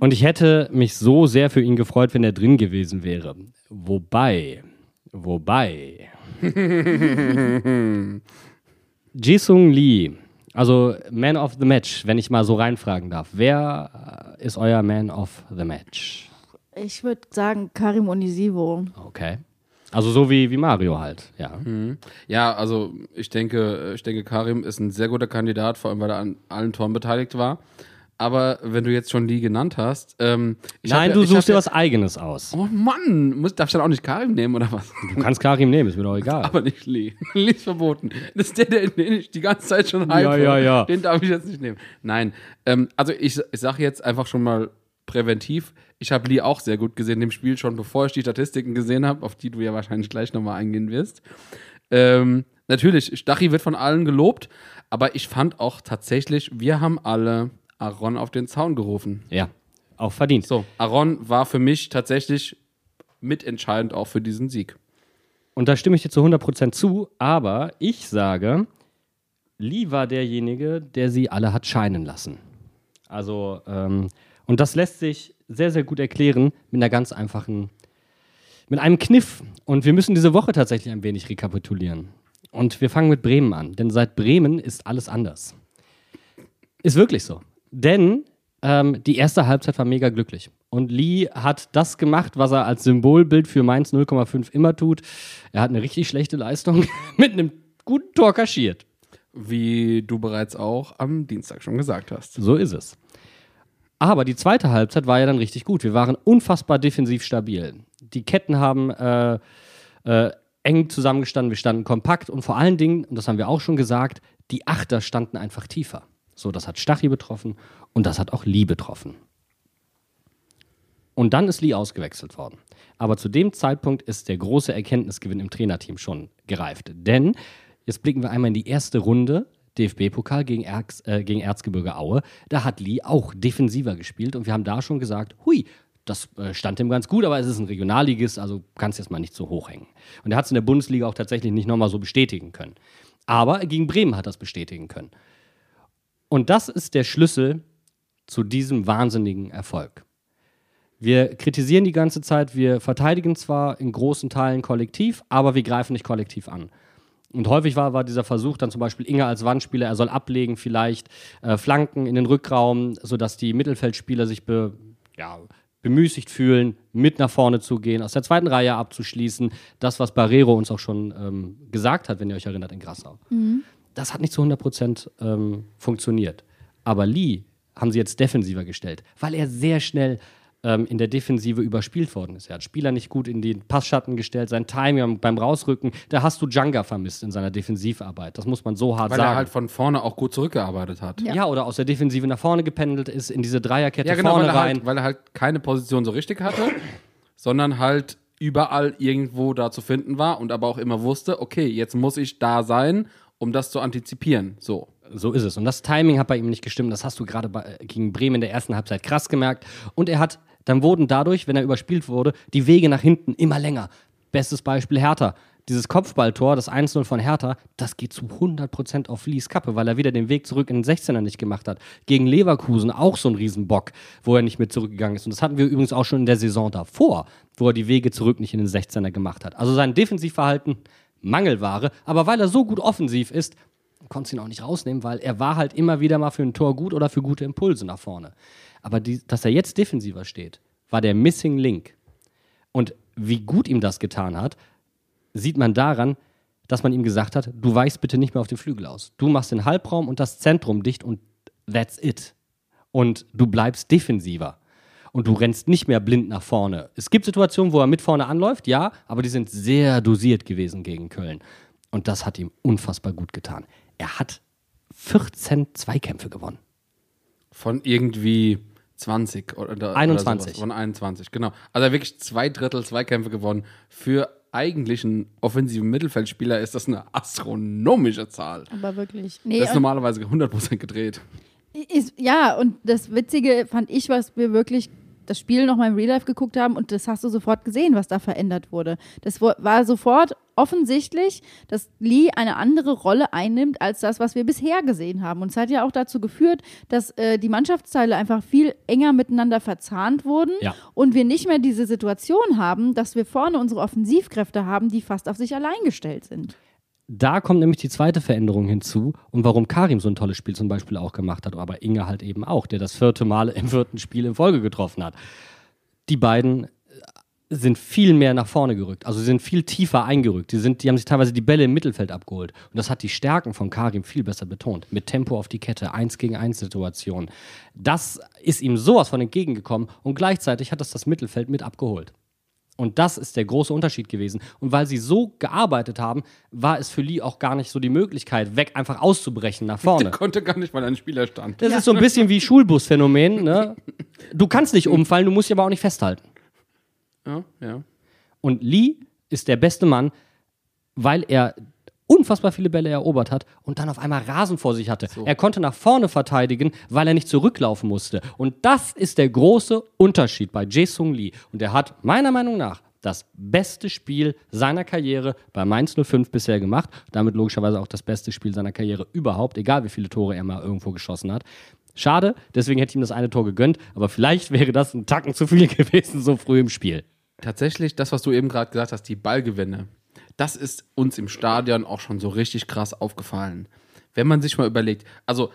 Und ich hätte mich so sehr für ihn gefreut, wenn er drin gewesen wäre. Wobei, wobei. Jae-Sung Lee, also Man of the Match, wenn ich mal so reinfragen darf. Wer äh, ist euer Man of the Match? Ich würde sagen Karim Onisivo. Okay. Also so wie, wie Mario halt, ja. Ja, also ich denke, ich denke, Karim ist ein sehr guter Kandidat, vor allem weil er an allen Toren beteiligt war. Aber wenn du jetzt schon Lee genannt hast, ähm, ich hab Nein, ja, du suchst hab dir was Eigenes aus. Oh Mann, muss, darf ich dann auch nicht Karim nehmen oder was? Du kannst Karim nehmen, ist mir doch egal. Aber nicht Lee. Lee ist verboten. Das ist der, der- den ich die ganze Zeit schon hype. Ja, ja, ja. Den darf ich jetzt nicht nehmen. Nein, ähm, also ich, ich sage jetzt einfach schon mal präventiv, ich habe Lee auch sehr gut gesehen im Spiel, schon bevor ich die Statistiken gesehen habe, auf die du ja wahrscheinlich gleich nochmal eingehen wirst. Ähm, natürlich, Stachy wird von allen gelobt, aber ich fand auch tatsächlich, wir haben alle Aaron auf den Zaun gerufen. Ja, auch verdient. So, Aaron war für mich tatsächlich mitentscheidend auch für diesen Sieg. Und da stimme ich dir zu 100% zu, aber ich sage, Lee war derjenige, der sie alle hat scheinen lassen. Also, ähm, und das lässt sich sehr, sehr gut erklären mit einer ganz einfachen, mit einem Kniff. Und wir müssen diese Woche tatsächlich ein wenig rekapitulieren. Und wir fangen mit Bremen an, denn seit Bremen ist alles anders. Ist wirklich so. Denn ähm, die erste Halbzeit war mega glücklich. Und Lee hat das gemacht, was er als Symbolbild für Mainz 0,5 immer tut. Er hat eine richtig schlechte Leistung mit einem guten Tor kaschiert. Wie du bereits auch am Dienstag schon gesagt hast. So ist es. Aber die zweite Halbzeit war ja dann richtig gut. Wir waren unfassbar defensiv stabil. Die Ketten haben äh, äh, eng zusammengestanden, wir standen kompakt und vor allen Dingen, und das haben wir auch schon gesagt, die Achter standen einfach tiefer. So, das hat Stachy betroffen und das hat auch Lee betroffen. Und dann ist Lee ausgewechselt worden. Aber zu dem Zeitpunkt ist der große Erkenntnisgewinn im Trainerteam schon gereift. Denn jetzt blicken wir einmal in die erste Runde. DFB-Pokal gegen, Erz, äh, gegen Erzgebirge Aue. Da hat Lee auch defensiver gespielt und wir haben da schon gesagt, hui, das äh, stand ihm ganz gut, aber es ist ein Regionalligist, also kannst jetzt mal nicht so hoch hängen. Und er hat es in der Bundesliga auch tatsächlich nicht nochmal so bestätigen können. Aber gegen Bremen hat es bestätigen können. Und das ist der Schlüssel zu diesem wahnsinnigen Erfolg. Wir kritisieren die ganze Zeit, wir verteidigen zwar in großen Teilen kollektiv, aber wir greifen nicht kollektiv an. Und häufig war, war dieser Versuch dann zum Beispiel Inge als Wandspieler, er soll ablegen, vielleicht äh, Flanken in den Rückraum, sodass die Mittelfeldspieler sich be, ja, bemüßigt fühlen, mit nach vorne zu gehen, aus der zweiten Reihe abzuschließen. Das, was Barrero uns auch schon ähm, gesagt hat, wenn ihr euch erinnert, in Grassau. Das hat nicht zu 100 Prozent ähm, funktioniert. Aber Lee haben sie jetzt defensiver gestellt, weil er sehr schnell ähm, in der Defensive überspielt worden ist. Er hat Spieler nicht gut in den Passschatten gestellt, sein Timing beim Rausrücken, da hast du Djanga vermisst in seiner Defensivarbeit. Das muss man so hart Weil sagen. er halt von vorne auch gut zurückgearbeitet hat. ja. oder aus der Defensive nach vorne gependelt ist, in diese Dreierkette Ja, genau, vorne weil er, rein. halt, weil er halt keine Position so richtig hatte, sondern halt überall irgendwo da zu finden war und aber auch immer wusste, okay, jetzt muss ich da sein, um das zu antizipieren. So. So ist es. Und das Timing hat bei ihm nicht gestimmt. Das hast du gerade bei- gegen Bremen in der ersten Halbzeit krass gemerkt. Und er hat, dann wurden dadurch, wenn er überspielt wurde, die Wege nach hinten immer länger. Bestes Beispiel Hertha. Dieses Kopfballtor, das 1-0 von Hertha, das geht zu 100% auf Lees Kappe, weil er wieder den Weg zurück in den 16er nicht gemacht hat. Gegen Leverkusen auch so ein Riesenbock, wo er nicht mit zurückgegangen ist. Und das hatten wir übrigens auch schon in der Saison davor, wo er die Wege zurück nicht in den 16er gemacht hat. Also sein Defensivverhalten, Mangelware. Aber weil er so gut offensiv ist, konntest ihn auch nicht rausnehmen, weil er war halt immer wieder mal für ein Tor gut oder für gute Impulse nach vorne. Aber die, dass er jetzt defensiver steht, war der Missing Link. Und wie gut ihm das getan hat, sieht man daran, dass man ihm gesagt hat, du weichst bitte nicht mehr auf den Flügel aus. Du machst den Halbraum und das Zentrum dicht und that's it. Und du bleibst defensiver. Und du rennst nicht mehr blind nach vorne. Es gibt Situationen, wo er mit vorne anläuft, ja, aber die sind sehr dosiert gewesen gegen Köln. Und das hat ihm unfassbar gut getan. Er hat 14 Zweikämpfe gewonnen. Von irgendwie 20 oder, oder 21. sowas. Von 21, genau. Also wirklich zwei Drittel Zweikämpfe gewonnen. Für eigentlich einen offensiven Mittelfeldspieler ist das eine astronomische Zahl. Aber wirklich. Nee, Das ist normalerweise 100% gedreht. Ist, ja, und das Witzige fand ich, was wir wirklich das Spiel nochmal im Real Life geguckt haben und das hast du sofort gesehen, was da verändert wurde. Das war sofort offensichtlich, dass Lee eine andere Rolle einnimmt als das, was wir bisher gesehen haben. Und es hat ja auch dazu geführt, dass äh, die Mannschaftsteile einfach viel enger miteinander verzahnt wurden Ja. und wir nicht mehr diese Situation haben, dass wir vorne unsere Offensivkräfte haben, die fast auf sich allein gestellt sind. Da kommt nämlich die zweite Veränderung hinzu und warum Karim so ein tolles Spiel zum Beispiel auch gemacht hat, aber Inge halt eben auch, der das vierte Mal im vierten Spiel in Folge getroffen hat. Die beiden äh, sind viel mehr nach vorne gerückt. Also sie sind viel tiefer eingerückt. Die, sind, die haben sich teilweise die Bälle im Mittelfeld abgeholt. Und das hat die Stärken von Karim viel besser betont. Mit Tempo auf die Kette, 1 gegen 1 Situation. Das ist ihm sowas von entgegengekommen und gleichzeitig hat das das Mittelfeld mit abgeholt. Und das ist der große Unterschied gewesen. Und weil sie so gearbeitet haben, war es für Lee auch gar nicht so die Möglichkeit, weg einfach auszubrechen nach vorne. Der konnte gar nicht, weil ein Spieler stand. Das ist so ein bisschen wie Schulbusphänomen. Ne? Du kannst nicht umfallen, du musst dich aber auch nicht festhalten. Ja, ja. Und Lee ist der beste Mann, weil er unfassbar viele Bälle erobert hat und dann auf einmal Rasen vor sich hatte. Er konnte nach vorne verteidigen, weil er nicht zurücklaufen musste. Und das ist der große Unterschied bei Jae-Sung Lee. Und er hat meiner Meinung nach das beste Spiel seiner Karriere bei Mainz 05 bisher gemacht. Damit logischerweise auch das beste Spiel seiner Karriere überhaupt, egal wie viele Tore er mal irgendwo geschossen hat. Schade, deswegen hätte ich ihm das eine Tor gegönnt, aber vielleicht wäre das ein Tacken zu viel gewesen, so früh im Spiel. Tatsächlich, das, was du eben gerade gesagt hast, die Ballgewinne, das ist uns im Stadion auch schon so richtig krass aufgefallen. Wenn man sich mal überlegt, also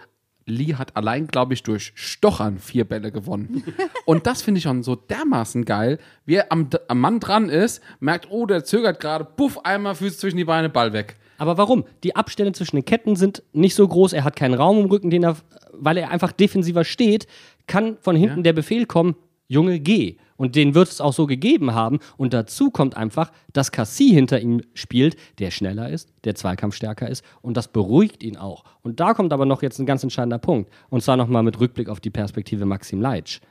Lee hat allein, glaube ich, durch Stochern vier Bälle gewonnen. Und das finde ich schon so dermaßen geil, wie er am, am Mann dran ist, merkt, oh, der zögert gerade, puff, einmal Füße zwischen die Beine, Ball weg. Aber warum? Die Abstände zwischen den Ketten sind nicht so groß. Er hat keinen Raum im Rücken, den er, weil er einfach defensiver steht, kann von hinten Ja. der Befehl kommen, Junge, geh. Und den wird es auch so gegeben haben. Und dazu kommt einfach, dass Cassie hinter ihm spielt, der schneller ist, der Zweikampfstärker ist. Und das beruhigt ihn auch. Und da kommt aber noch jetzt ein ganz entscheidender Punkt. Und zwar nochmal mit Rückblick auf die Perspektive Maxim Leitsch.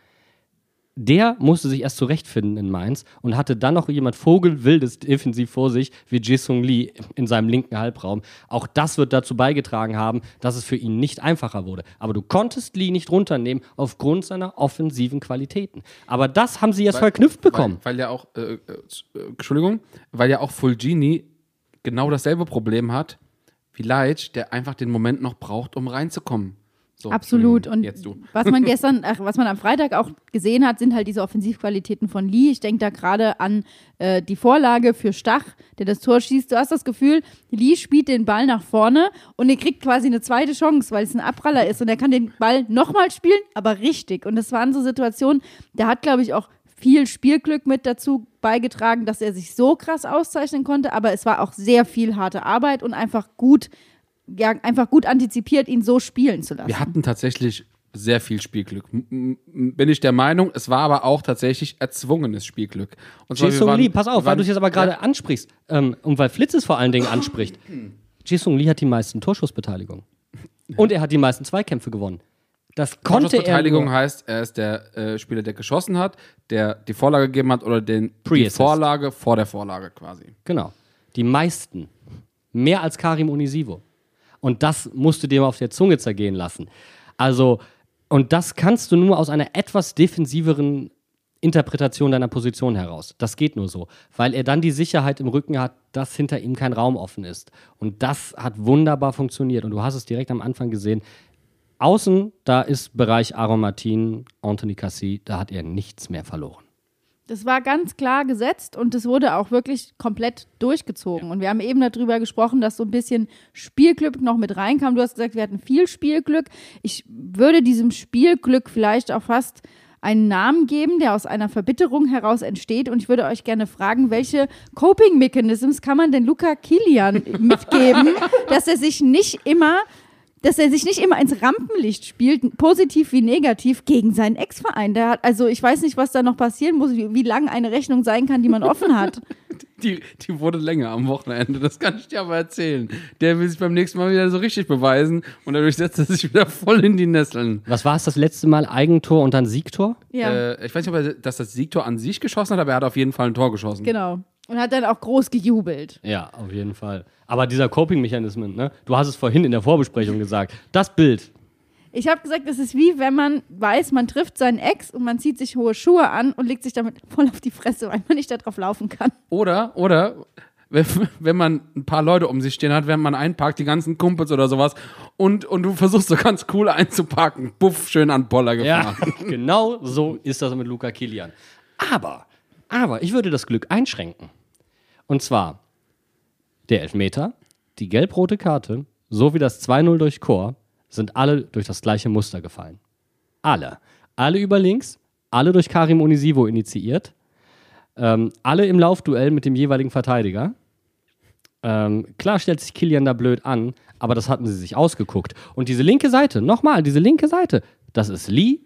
Der musste sich erst zurechtfinden in Mainz und hatte dann noch jemand Vogelwildes defensiv vor sich, wie Jisung Lee in seinem linken Halbraum. Auch das wird dazu beigetragen haben, dass es für ihn nicht einfacher wurde. Aber du konntest Lee nicht runternehmen aufgrund seiner offensiven Qualitäten. Aber das haben sie jetzt verknüpft bekommen. Weil, weil ja auch, äh, äh, Entschuldigung, weil ja auch Fulgini genau dasselbe Problem hat wie Leitch, der einfach den Moment noch braucht, um reinzukommen. So, Absolut. Entschuldigung, Und was man gestern, ach, was man am Freitag auch gesehen hat, sind halt diese Offensivqualitäten von Lee. Ich denke da gerade an äh, die Vorlage für Stach, der das Tor schießt. Du hast das Gefühl, Lee spielt den Ball nach vorne und er kriegt quasi eine zweite Chance, weil es ein Abpraller ist und er kann den Ball nochmal spielen, aber richtig. Und das waren so Situationen, der hat, glaube ich, auch viel Spielglück mit dazu beigetragen, dass er sich so krass auszeichnen konnte, aber es war auch sehr viel harte Arbeit und einfach gut, ja, einfach gut antizipiert, ihn so spielen zu lassen. Wir hatten tatsächlich sehr viel Spielglück. M- Bin ich der Meinung. Es war aber auch tatsächlich erzwungenes Spielglück. Und zwar, waren- Lee, pass auf, weil du es jetzt aber gerade Ja, ansprichst ähm, und weil Flitz es vor allen Dingen anspricht. Jisung Lee hat die meisten Torschussbeteiligungen. Und er hat die meisten Zweikämpfe gewonnen. Das konnte er. Beteiligung Nur, heißt, er ist der äh, Spieler, der geschossen hat, der die Vorlage gegeben hat oder den, die. Vorlage vor der Vorlage quasi. genau. Die meisten. Mehr als Karim Unisivo. Und das musst du dir mal auf der Zunge zergehen lassen. Also, und das kannst du nur aus einer etwas defensiveren Interpretation deiner Position heraus. Das geht nur so, weil er dann die Sicherheit im Rücken hat, dass hinter ihm kein Raum offen ist. Und das hat wunderbar funktioniert. Und du hast es direkt am Anfang gesehen. Außen, da ist Bereich Aaron Martin, Anthony Cassie, da hat er nichts mehr verloren. Das war ganz klar gesetzt und es wurde auch wirklich komplett durchgezogen. Und wir haben eben darüber gesprochen, dass so ein bisschen Spielglück noch mit reinkam. Du hast gesagt, wir hatten viel Spielglück. Ich würde diesem Spielglück vielleicht auch fast einen Namen geben, der aus einer Verbitterung heraus entsteht. Und ich würde euch gerne fragen, welche Coping Mechanisms kann man denn Luca Kilian mitgeben, dass er sich nicht immer dass er sich nicht immer ins Rampenlicht spielt, positiv wie negativ, gegen seinen Ex-Verein. Der hat, also ich weiß nicht, was da noch passieren muss, wie, wie lang eine Rechnung sein kann, die man offen hat. Die, die wurde länger am Wochenende, das kann ich dir aber erzählen. Der will sich beim nächsten Mal wieder so richtig beweisen und dadurch setzt er sich wieder voll in die Nesseln. Was war es das letzte Mal? Eigentor und dann Siegtor? Ja, Äh, ich weiß nicht, ob er dass das Siegtor an sich geschossen hat, aber er hat auf jeden Fall ein Tor geschossen. genau. Und hat dann auch groß gejubelt. Ja, auf jeden Fall. Aber dieser Coping-Mechanismen, ne? Du hast es vorhin in der Vorbesprechung gesagt. Das Bild. Ich habe gesagt, es ist wie wenn man weiß, man trifft seinen Ex und man zieht sich hohe Schuhe an und legt sich damit voll auf die Fresse, weil man nicht da drauf laufen kann. Oder, oder, wenn, wenn man ein paar Leute um sich stehen hat, während man einparkt, die ganzen Kumpels oder sowas, und, und du versuchst so ganz cool einzuparken. Buff, schön an Boller Ja, gefahren. genau so ist das mit Luca Kilian. Aber, aber ich würde das Glück einschränken. Und zwar der Elfmeter, die gelb-rote Karte sowie das 2-0 durch Chor sind alle durch das gleiche Muster gefallen. Alle. Alle über links, alle durch Karim Unisivo initiiert. Ähm, alle im Laufduell mit dem jeweiligen Verteidiger. Ähm, klar stellt sich Kilian da blöd an, aber das hatten sie sich ausgeguckt. Und diese linke Seite, nochmal, diese linke Seite, das ist Lee,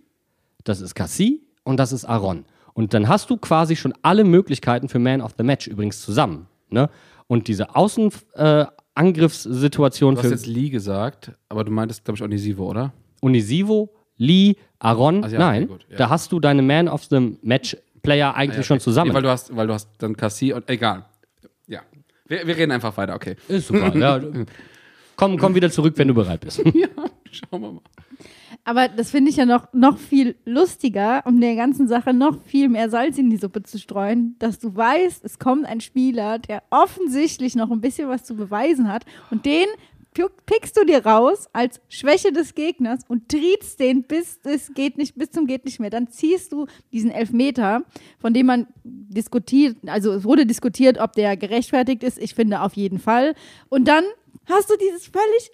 das ist Cassie und das ist Aaron. Und dann hast du quasi schon alle Möglichkeiten für Man of the Match übrigens zusammen. Ne? Und diese Außenangriffssituation Du hast für jetzt Lee gesagt, aber du meintest, glaube ich, Onisivo, oder? Unisivo, Lee, Aaron, Also ja, okay, nein, gut, ja. da hast du deine Man of the Match Player eigentlich Ja, schon okay. zusammen. Nee, weil du hast, weil du hast dann Cassie und egal. Ja. Wir, wir reden einfach weiter, okay. Ist super. ja. Komm, komm wieder zurück, wenn du bereit bist. ja, schauen wir mal. Aber das finde ich ja noch, noch viel lustiger, um der ganzen Sache noch viel mehr Salz in die Suppe zu streuen, dass du weißt, es kommt ein Spieler, der offensichtlich noch ein bisschen was zu beweisen hat und den pi- pickst du dir raus als Schwäche des Gegners und triebst den bis es geht nicht, bis zum geht nicht mehr. Dann ziehst du diesen Elfmeter, von dem man diskutiert, also es wurde diskutiert, ob der gerechtfertigt ist. Ich finde auf jeden Fall. Und dann hast du dieses völlig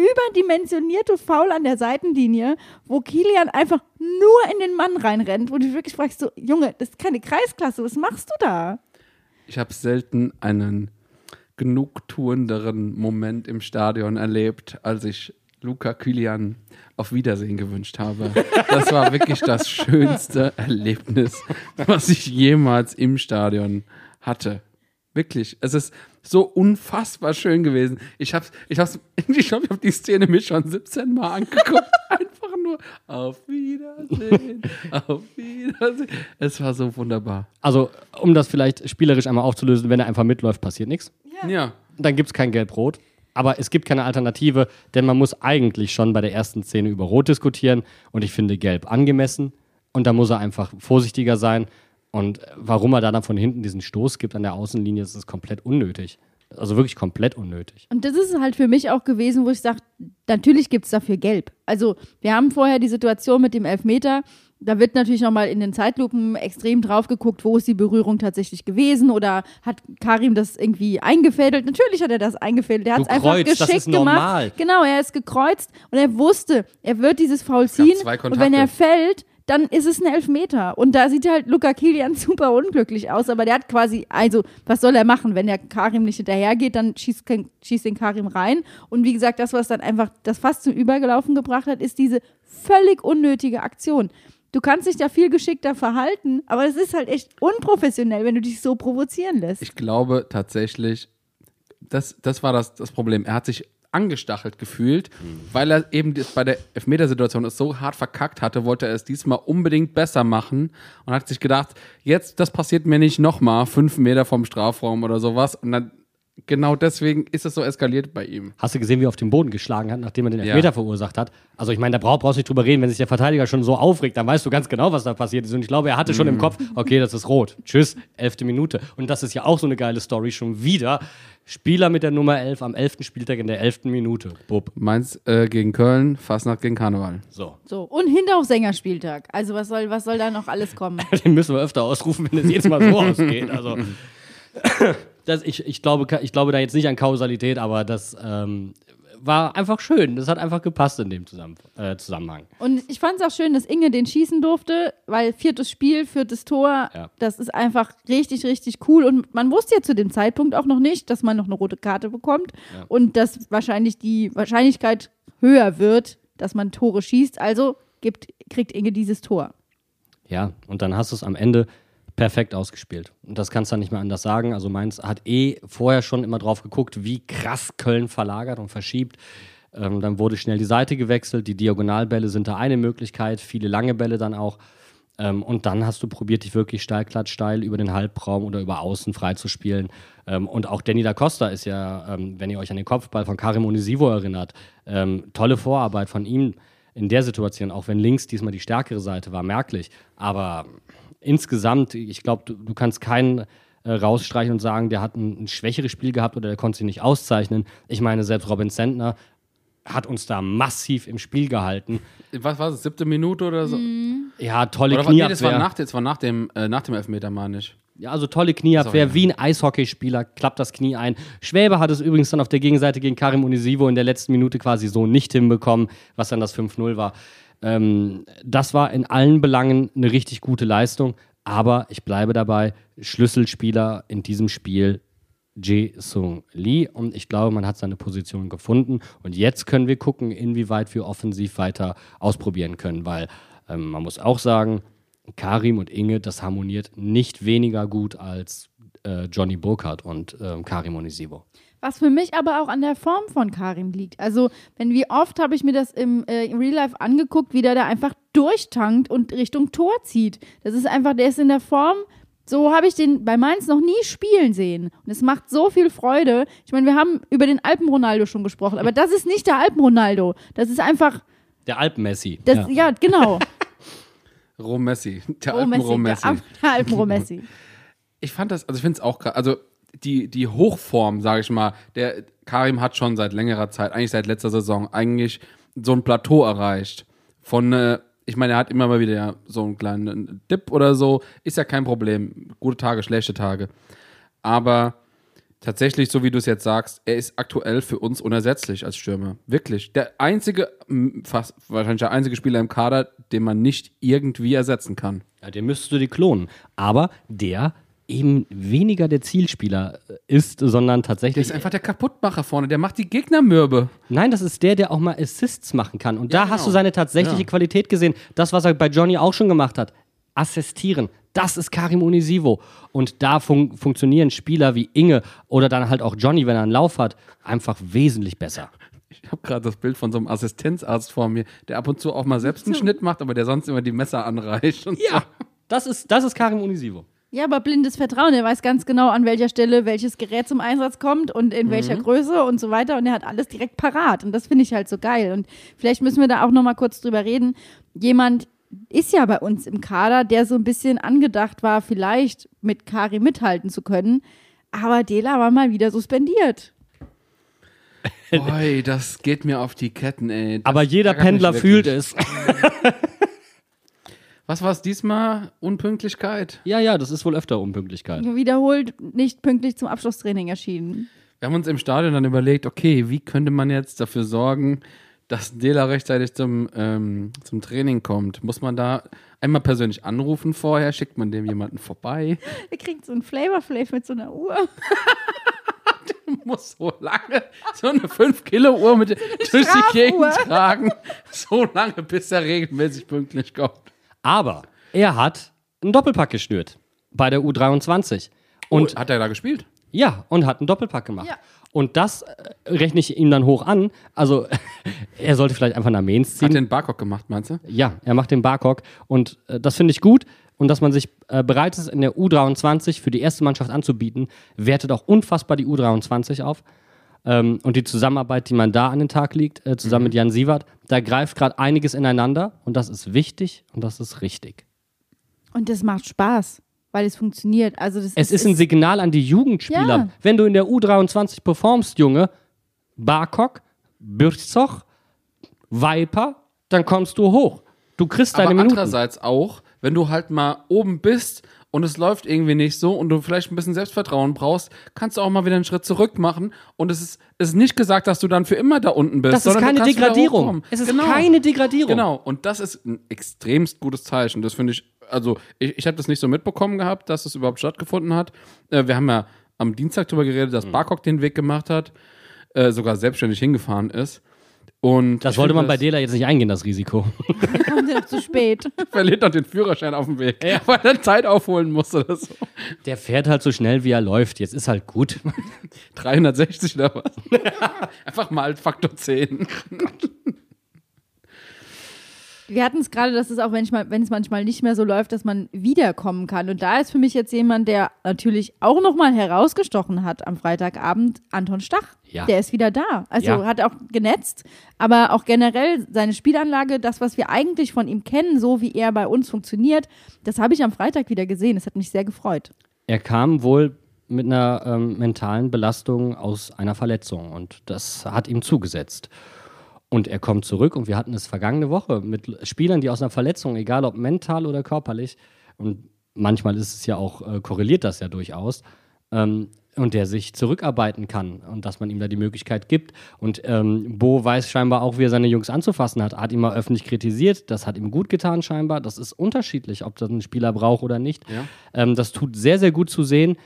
überdimensionierte Foul an der Seitenlinie, wo Kilian einfach nur in den Mann reinrennt, wo du wirklich fragst, so, Junge, das ist keine Kreisklasse, was machst du da? Ich habe selten einen genugtuenderen Moment im Stadion erlebt, als ich Luca Kylian auf Wiedersehen gewünscht habe. Das war wirklich das schönste Erlebnis, was ich jemals im Stadion hatte. Wirklich. Es ist so unfassbar schön gewesen. Ich habe ich hab's, ich glaube, ich habe die Szene mir schon 17 Mal angeguckt. Einfach nur auf Wiedersehen, auf Wiedersehen. Es war so wunderbar. Also, um das vielleicht spielerisch einmal aufzulösen, wenn er einfach mitläuft, passiert nichts. Ja. Dann gibt es kein Gelb-Rot. Aber es gibt keine Alternative, denn man muss eigentlich schon bei der ersten Szene über Rot diskutieren. Und ich finde Gelb angemessen. Und da muss er einfach vorsichtiger sein. Und warum er da dann von hinten diesen Stoß gibt an der Außenlinie, das ist komplett unnötig. Also wirklich komplett unnötig. Und das ist halt für mich auch gewesen, wo ich sage, natürlich gibt es dafür Gelb. Also wir haben vorher die Situation mit dem Elfmeter, da wird natürlich nochmal in den Zeitlupen extrem drauf geguckt, wo ist die Berührung tatsächlich gewesen oder hat Karim das irgendwie eingefädelt. Natürlich hat er das eingefädelt. Er hat es einfach kreuzt, das geschickt ist normal. gemacht. Genau, er ist gekreuzt und er wusste, er wird dieses Foul ziehen und wenn er fällt, dann ist es ein Elfmeter. Und da sieht halt Luca Kilian super unglücklich aus, aber der hat quasi, also, was soll er machen? Wenn der Karim nicht hinterhergeht, dann schießt, schießt den Karim rein. Und wie gesagt, das, was dann einfach das fast zum Übergelaufen gebracht hat, ist diese völlig unnötige Aktion. Du kannst dich da viel geschickter verhalten, aber es ist halt echt unprofessionell, wenn du dich so provozieren lässt. Ich glaube tatsächlich, das, das war das, das Problem. Er hat sich angestachelt gefühlt, weil er eben bei der Elfmetersituation es so hart verkackt hatte, wollte er es diesmal unbedingt besser machen und hat sich gedacht, jetzt, das passiert mir nicht nochmal, fünf Meter vom Strafraum oder sowas. Und dann genau deswegen ist es so eskaliert bei ihm. Hast du gesehen, wie er auf den Boden geschlagen hat, nachdem er den Ja. Elfmeter verursacht hat? Also ich meine, da brauch, brauchst du nicht drüber reden, wenn sich der Verteidiger schon so aufregt, dann weißt du ganz genau, was da passiert ist. Und ich glaube, er hatte schon im Kopf, okay, das ist rot. Tschüss, elfte Minute. Und das ist ja auch so eine geile Story schon wieder. Spieler mit der Nummer 11 am 11. Spieltag in der 11. Minute. Bub. Mainz äh, gegen Köln, Fastnacht gegen Karneval. So. So, und Hinterhofsängerspieltag. Also was soll, was soll da noch alles kommen? Den müssen wir öfter ausrufen, wenn es jetzt mal so ausgeht. Also, das, ich, ich, glaube, ich glaube da jetzt nicht an Kausalität, aber das ähm, war einfach schön. Das hat einfach gepasst in dem Zusammen äh, Zusammenhang. Und ich fand es auch schön, dass Inge den schießen durfte, weil viertes Spiel, viertes Tor, Ja. das ist einfach richtig, richtig cool. Und man wusste ja zu dem Zeitpunkt auch noch nicht, dass man noch eine rote Karte bekommt Ja. und dass wahrscheinlich die Wahrscheinlichkeit höher wird, dass man Tore schießt. Also gibt, kriegt Inge dieses Tor. Ja, und dann hast du es am Ende perfekt ausgespielt. Und das kannst du dann nicht mehr anders sagen. Also Mainz hat eh vorher schon immer drauf geguckt, wie krass Köln verlagert und verschiebt. Ähm, dann wurde schnell die Seite gewechselt. Die Diagonalbälle sind da eine Möglichkeit, viele lange Bälle dann auch. Ähm, und dann hast du probiert, dich wirklich steil, glatt, steil über den Halbraum oder über Außen freizuspielen. Ähm, und auch Danny da Costa ist ja, ähm, wenn ihr euch an den Kopfball von Karim Onisivo erinnert, ähm, tolle Vorarbeit von ihm in der Situation, auch wenn links diesmal die stärkere Seite war, merklich. Aber insgesamt, ich glaube, du, du kannst keinen äh, rausstreichen und sagen, der hat ein, ein schwächeres Spiel gehabt oder der konnte sich nicht auszeichnen. Ich meine, selbst Robin Sentner hat uns da massiv im Spiel gehalten. Was war es, siebte Minute oder so? Ja, tolle Oder, war- nee, das Knieabwehr. war nach, das war nach dem, äh, nach dem Elfmeter, meine ich. Ja, also tolle Knieabwehr, So, ja. wie ein Eishockeyspieler, klappt das Knie ein. Schwäbe hat es übrigens dann auf der Gegenseite gegen Karim Unisivo in der letzten Minute quasi so nicht hinbekommen, was dann das 5-0 war. Ähm, das war in allen Belangen eine richtig gute Leistung. Aber ich bleibe dabei, Schlüsselspieler in diesem Spiel Jae-Sung Lee und ich glaube, man hat seine Position gefunden und jetzt können wir gucken, inwieweit wir offensiv weiter ausprobieren können, weil ähm, man muss auch sagen, Karim und Inge, das harmoniert nicht weniger gut als äh, Johnny Burkhardt und ähm, Karim Onisivo. Was für mich aber auch an der Form von Karim liegt. Also, wenn wie oft habe ich mir das im, äh, Real Life angeguckt, wie der da einfach durchtankt und Richtung Tor zieht. Das ist einfach, der ist in der Form. So habe ich den bei Mainz noch nie spielen sehen. Und es macht so viel Freude. Ich meine, wir haben über den Alpen-Ronaldo schon gesprochen, aber das ist nicht der Alpen-Ronaldo. Das ist einfach. Der Alpen-Messi. Ja. ja, genau. Romessi. Der Romessi, Alpen-Romessi. Der, der Alpen-Romessi. Ich fand das, also ich finde es auch krass, also die, die Hochform, sage ich mal, der Karim hat schon seit längerer Zeit, eigentlich seit letzter Saison, eigentlich so ein Plateau erreicht. Von, äh, ich meine, er hat immer mal wieder so einen kleinen Dip oder so, ist ja kein Problem. Gute Tage, schlechte Tage. Aber tatsächlich, so wie du es jetzt sagst, er ist aktuell für uns unersetzlich als Stürmer. Wirklich. Der einzige, fast wahrscheinlich der einzige Spieler im Kader, den man nicht irgendwie ersetzen kann. Ja, den müsstest du dir klonen. Aber der eben weniger der Zielspieler ist, sondern Der tatsächlich. ist einfach der Kaputtmacher vorne, der macht die Gegner mürbe. Nein, das ist der, der auch mal Assists machen kann. Und Ja, da genau. hast du seine tatsächliche Ja. Qualität gesehen. Das, was er bei Johnny auch schon gemacht hat. Assistieren. Das ist Karim Unisivo. Und da fun funktionieren Spieler wie Inge oder dann halt auch Johnny, wenn er einen Lauf hat, einfach wesentlich besser. Ich habe gerade das Bild von so einem Assistenzarzt vor mir, der ab und zu auch mal selbst einen Schnitt macht, aber der sonst immer die Messer anreicht. Und Ja, das ist, das ist Karim Unisivo. Ja, aber blindes Vertrauen. Er weiß ganz genau, an welcher Stelle welches Gerät zum Einsatz kommt und in welcher Größe und so weiter. Und er hat alles direkt parat. Und das finde ich halt so geil. Und vielleicht müssen wir da auch noch mal kurz drüber reden. Jemand ist ja bei uns im Kader, der so ein bisschen angedacht war, vielleicht mit Kari mithalten zu können. Aber Dela war mal wieder suspendiert. Boy, das geht mir auf die Ketten, ey. Das Aber jeder Pendler fühlt es. Was war es diesmal? Unpünktlichkeit? Ja, ja, das ist wohl öfter Unpünktlichkeit. Wiederholt nicht pünktlich zum Abschlusstraining erschienen. Wir haben uns im Stadion dann überlegt, okay, wie könnte man jetzt dafür sorgen, dass Dela rechtzeitig zum, ähm, zum Training kommt? Muss man da einmal persönlich anrufen vorher? Schickt man dem jemanden vorbei? Er kriegt so ein Flavor Flav mit so einer Uhr. Muss so lange so eine 5-Kilo-Uhr mit durch die Gegend tragen. So lange, bis er regelmäßig pünktlich kommt. Aber er hat einen Doppelpack geschnürt bei der U23. Und Und hat er da gespielt? ja, und hat einen Doppelpack gemacht. Ja. Und das äh, rechne ich ihm dann hoch an. Also er sollte vielleicht einfach nach Mainz ziehen. Hat den Barcock gemacht, meinst du? Ja, er macht den Barcock und äh, das finde ich gut. Und dass man sich äh, bereit ist, in der U23 für die erste Mannschaft anzubieten, wertet auch unfassbar die U23 auf. Ähm, und die Zusammenarbeit, die man da an den Tag legt, äh, zusammen mit Jan Sievert, da greift gerade einiges ineinander und das ist wichtig und das ist richtig. Und das macht Spaß, weil es funktioniert. Also das Es ist ein Signal an die Jugendspieler. Ja. Wenn du in der U23 performst, Junge, Barkok, Bürzog, Viper, dann kommst du hoch. Du kriegst Aber deine Minuten. andererseits auch, wenn du halt mal oben bist und es läuft irgendwie nicht so und du vielleicht ein bisschen Selbstvertrauen brauchst, kannst du auch mal wieder einen Schritt zurück machen. Und es ist, es ist nicht gesagt, dass du dann für immer da unten bist. Das ist keine Degradierung. Es ist Genau. keine Degradierung. Genau, und das ist ein extremst gutes Zeichen. Das finde ich, also ich, ich habe das nicht so mitbekommen gehabt, dass das überhaupt stattgefunden hat. Äh, wir haben ja am Dienstag darüber geredet, dass Barcock den Weg gemacht hat, äh, sogar selbstständig hingefahren ist. Und Das wollte man bei Dela jetzt nicht eingehen, das Risiko. kommt ja noch zu spät. verliert dann den Führerschein auf dem Weg, weil er Zeit aufholen muss oder so. Der fährt halt so schnell, wie er läuft. Jetzt ist halt gut. 360 oder was? Einfach mal Faktor 10. Wir hatten es gerade, dass es auch, wenn, ich mal, wenn es manchmal nicht mehr so läuft, dass man wiederkommen kann. Und da ist für mich jetzt jemand, der natürlich auch nochmal herausgestochen hat am Freitagabend, Anton Stach. Ja. Der ist wieder da. Also Ja. hat auch genetzt, aber auch generell seine Spielanlage, das, was wir eigentlich von ihm kennen, so wie er bei uns funktioniert, das habe ich am Freitag wieder gesehen. Das hat mich sehr gefreut. Er kam wohl mit einer ähm, mentalen Belastung aus einer Verletzung und das hat ihm zugesetzt. Und er kommt zurück und wir hatten es vergangene Woche mit Spielern, die aus einer Verletzung, egal ob mental oder körperlich, und manchmal ist es ja auch, äh, korreliert das ja durchaus, Ähm, und der sich zurückarbeiten kann und dass man ihm da die Möglichkeit gibt. Und ähm, Bo weiß scheinbar auch, wie er seine Jungs anzufassen hat. Hat ihn mal öffentlich kritisiert. Das hat ihm gut getan, scheinbar. Das ist unterschiedlich, ob das ein Spieler braucht oder nicht. Ja. Ähm, das tut sehr, sehr gut zu sehen.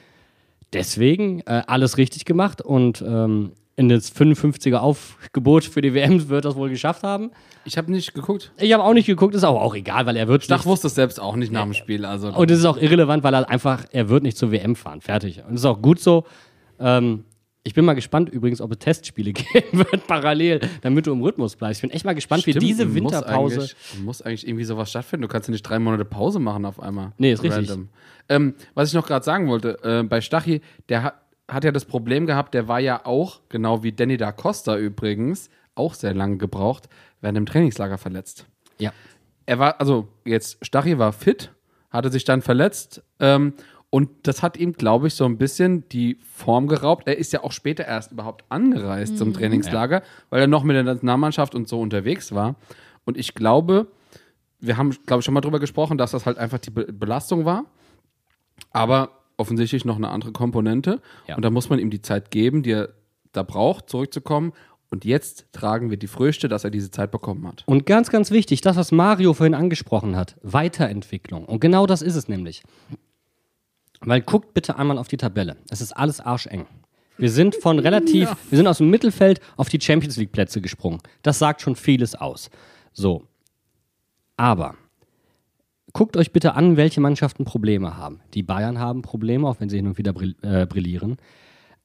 Deswegen äh, alles richtig gemacht und ähm, in das 55er Aufgebot für die WM wird das wohl geschafft haben. Ich habe nicht geguckt. Ich habe auch nicht geguckt, ist aber auch egal, weil er wird Stach nicht- wusste es selbst auch nicht nach dem Spiel. Also und es ist auch irrelevant, weil er einfach, er wird nicht zur WM fahren. Fertig. Und das ist auch gut so. Ähm, ich bin mal gespannt übrigens, ob es Testspiele geben wird parallel, damit du im Rhythmus bleibst. Ich bin echt mal gespannt, wie Stimmt, diese muss Winterpause. eigentlich- Muss eigentlich irgendwie sowas stattfinden. Du kannst ja nicht drei Monate Pause machen auf einmal. Nee, ist richtig. Ähm, was ich noch gerade sagen wollte, äh, bei Stachy, der hat, hat ja das Problem gehabt, der war ja auch, genau wie Danny da Costa übrigens, auch sehr lange gebraucht, während dem Trainingslager verletzt. Ja. Er war, also jetzt, Stachy war fit, hatte sich dann verletzt ähm, und das hat ihm, glaube ich, so ein bisschen die Form geraubt. Er ist ja auch später erst überhaupt angereist zum Trainingslager, weil er noch mit der Nationalmannschaft und so unterwegs war. Und ich glaube, wir haben, glaube ich, schon mal drüber gesprochen, dass das halt einfach die Be Belastung war. Aber offensichtlich noch eine andere Komponente. Ja. Und da muss man ihm die Zeit geben, die er da braucht, zurückzukommen. Und jetzt tragen wir die Früchte, dass er diese Zeit bekommen hat. Und ganz, ganz wichtig, das, was Mario vorhin angesprochen hat, Weiterentwicklung. Und genau das ist es nämlich. Weil guckt bitte einmal auf die Tabelle. Es ist alles arscheng. Wir sind von relativ, wir sind aus dem Mittelfeld auf die Champions League Plätze gesprungen. Das sagt schon vieles aus. So. Aber guckt euch bitte an, welche Mannschaften Probleme haben. Die Bayern haben Probleme, auch wenn sie hin und wieder brill äh, brillieren.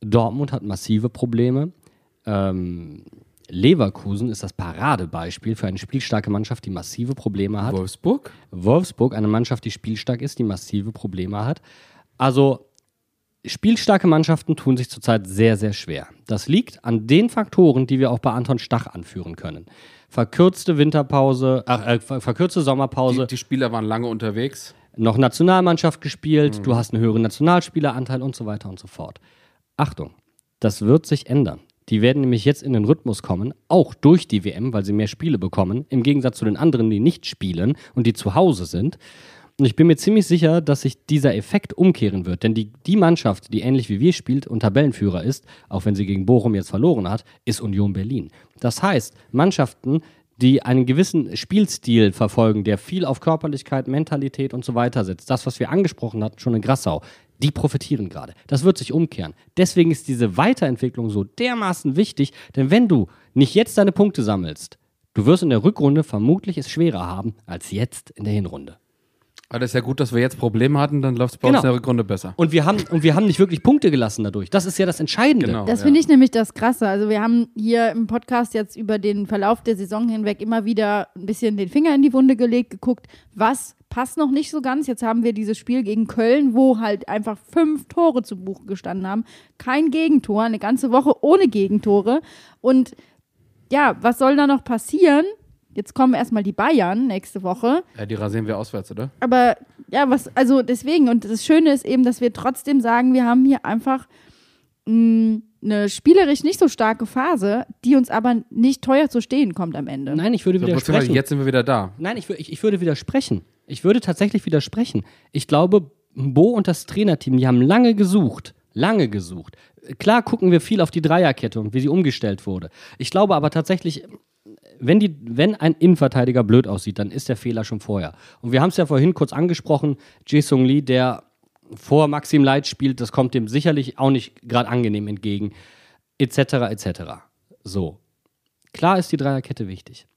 Dortmund hat massive Probleme. Ähm, Leverkusen ist das Paradebeispiel für eine spielstarke Mannschaft, die massive Probleme hat. Wolfsburg? Wolfsburg, eine Mannschaft, die spielstark ist, die massive Probleme hat. Also spielstarke Mannschaften tun sich zurzeit sehr, sehr schwer. Das liegt an den Faktoren, die wir auch bei Anton Stach anführen können. Verkürzte Winterpause, ach, äh, ver- verkürzte Sommerpause, Die, die Spieler waren lange unterwegs. noch Nationalmannschaft gespielt, du hast einen höheren Nationalspieleranteil und so weiter und so fort. Achtung, das wird sich ändern. Die werden nämlich jetzt in den Rhythmus kommen, auch durch die WM, weil sie mehr Spiele bekommen, im Gegensatz zu den anderen, die nicht spielen und die zu Hause sind. Und ich bin mir ziemlich sicher, dass sich dieser Effekt umkehren wird. Denn die, die Mannschaft, die ähnlich wie wir spielt und Tabellenführer ist, auch wenn sie gegen Bochum jetzt verloren hat, ist Union Berlin. Das heißt, Mannschaften, die einen gewissen Spielstil verfolgen, der viel auf Körperlichkeit, Mentalität und so weiter setzt, das, was wir angesprochen hatten, schon in Grassau, die profitieren gerade. Das wird sich umkehren. Deswegen ist diese Weiterentwicklung so dermaßen wichtig, denn wenn du nicht jetzt deine Punkte sammelst, du wirst in der Rückrunde vermutlich es schwerer haben als jetzt in der Hinrunde. Aber das ist ja gut, dass wir jetzt Probleme hatten, dann läuft es bei uns Genau. in der Rückrunde besser. Und wir haben, und wir haben nicht wirklich Punkte gelassen dadurch. Das ist ja das Entscheidende. Genau. Das ja. finde ich nämlich das Krasse. Also wir haben hier im Podcast jetzt über den Verlauf der Saison hinweg immer wieder ein bisschen den Finger in die Wunde gelegt, geguckt, was passt noch nicht so ganz. Jetzt haben wir dieses Spiel gegen Köln, wo halt einfach fünf Tore zu Buche gestanden haben. Kein Gegentor, eine ganze Woche ohne Gegentore. Und ja, was soll da noch passieren? Jetzt kommen erstmal die Bayern nächste Woche. Ja, die rasieren wir auswärts, oder? Aber ja, was, also deswegen, und das Schöne ist eben, dass wir trotzdem sagen, wir haben hier einfach mh, eine spielerisch nicht so starke Phase, die uns aber nicht teuer zu stehen kommt am Ende. Nein, ich würde So, widersprechen. jetzt sind wir wieder da. Nein, ich, ich, ich würde widersprechen. Ich würde tatsächlich widersprechen. Ich glaube, Bo und das Trainerteam, die haben lange gesucht. Lange gesucht. Klar gucken wir viel auf die Dreierkette und wie sie umgestellt wurde. Ich glaube aber tatsächlich, wenn, die, wenn ein Innenverteidiger blöd aussieht, dann ist der Fehler schon vorher. Und wir haben es ja vorhin kurz angesprochen, Jae-Sung Lee, der vor Maxim Leit spielt, das kommt dem sicherlich auch nicht gerade angenehm entgegen, etc., etc. So. Klar ist die Dreierkette wichtig.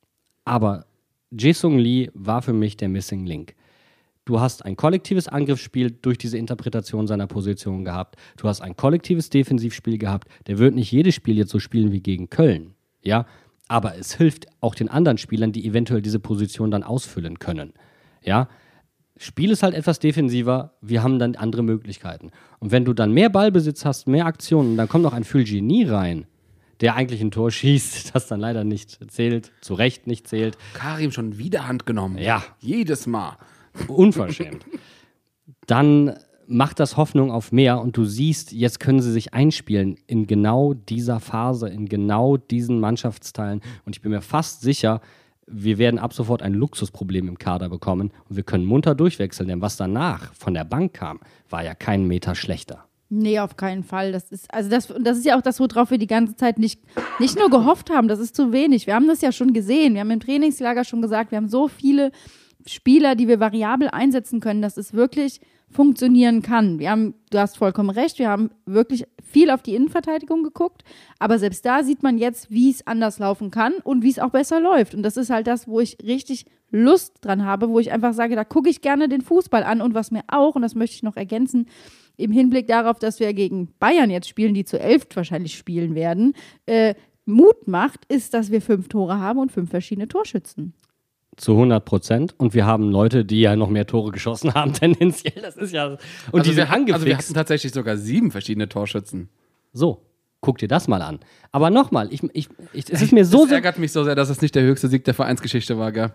Aber Jae-Sung Lee war für mich der Missing Link. Du hast ein kollektives Angriffsspiel durch diese Interpretation seiner Position gehabt. Du hast ein kollektives Defensivspiel gehabt. Der wird nicht jedes Spiel jetzt so spielen wie gegen Köln. Ja, aber es hilft auch den anderen Spielern, die eventuell diese Position dann ausfüllen können. Ja, Spiel ist halt etwas defensiver, wir haben dann andere Möglichkeiten. Und wenn du dann mehr Ballbesitz hast, mehr Aktionen, dann kommt noch ein Fulgini rein, der eigentlich ein Tor schießt, das dann leider nicht zählt, zu Recht nicht zählt. Karim schon wieder Hand genommen. Ja. Jedes Mal. Unverschämt. Dann macht das Hoffnung auf mehr und du siehst, jetzt können sie sich einspielen in genau dieser Phase, in genau diesen Mannschaftsteilen. Und ich bin mir fast sicher, wir werden ab sofort ein Luxusproblem im Kader bekommen und wir können munter durchwechseln, denn was danach von der Bank kam, war ja kein Meter schlechter. Nee, auf keinen Fall. Das ist, also das, und das ist ja auch das, worauf wir die ganze Zeit nicht, nicht nur gehofft haben, das ist zu wenig. Wir haben das ja schon gesehen. Wir haben im Trainingslager schon gesagt, wir haben so viele Spieler, die wir variabel einsetzen können, dass es wirklich funktionieren kann. Wir haben, du hast vollkommen recht, wir haben wirklich viel auf die Innenverteidigung geguckt, aber selbst da sieht man jetzt, wie es anders laufen kann und wie es auch besser läuft. Und das ist halt das, wo ich richtig Lust dran habe, wo ich einfach sage, da gucke ich gerne den Fußball an und was mir auch, und das möchte ich noch ergänzen, im Hinblick darauf, dass wir gegen Bayern jetzt spielen, die zu elf wahrscheinlich spielen werden, äh, Mut macht, ist, dass wir fünf Tore haben und fünf verschiedene Torschützen. Zu 100 Prozent. Und wir haben Leute, die ja noch mehr Tore geschossen haben, tendenziell. Das ist ja. Und also die wir, sind angefixt. also wir hatten tatsächlich sogar sieben verschiedene Torschützen. so, guck dir das mal an. Aber nochmal, ich, ich, ich, es ist mir so das sehr. ärgert mich so sehr, dass es nicht der höchste Sieg der Vereinsgeschichte war, gell?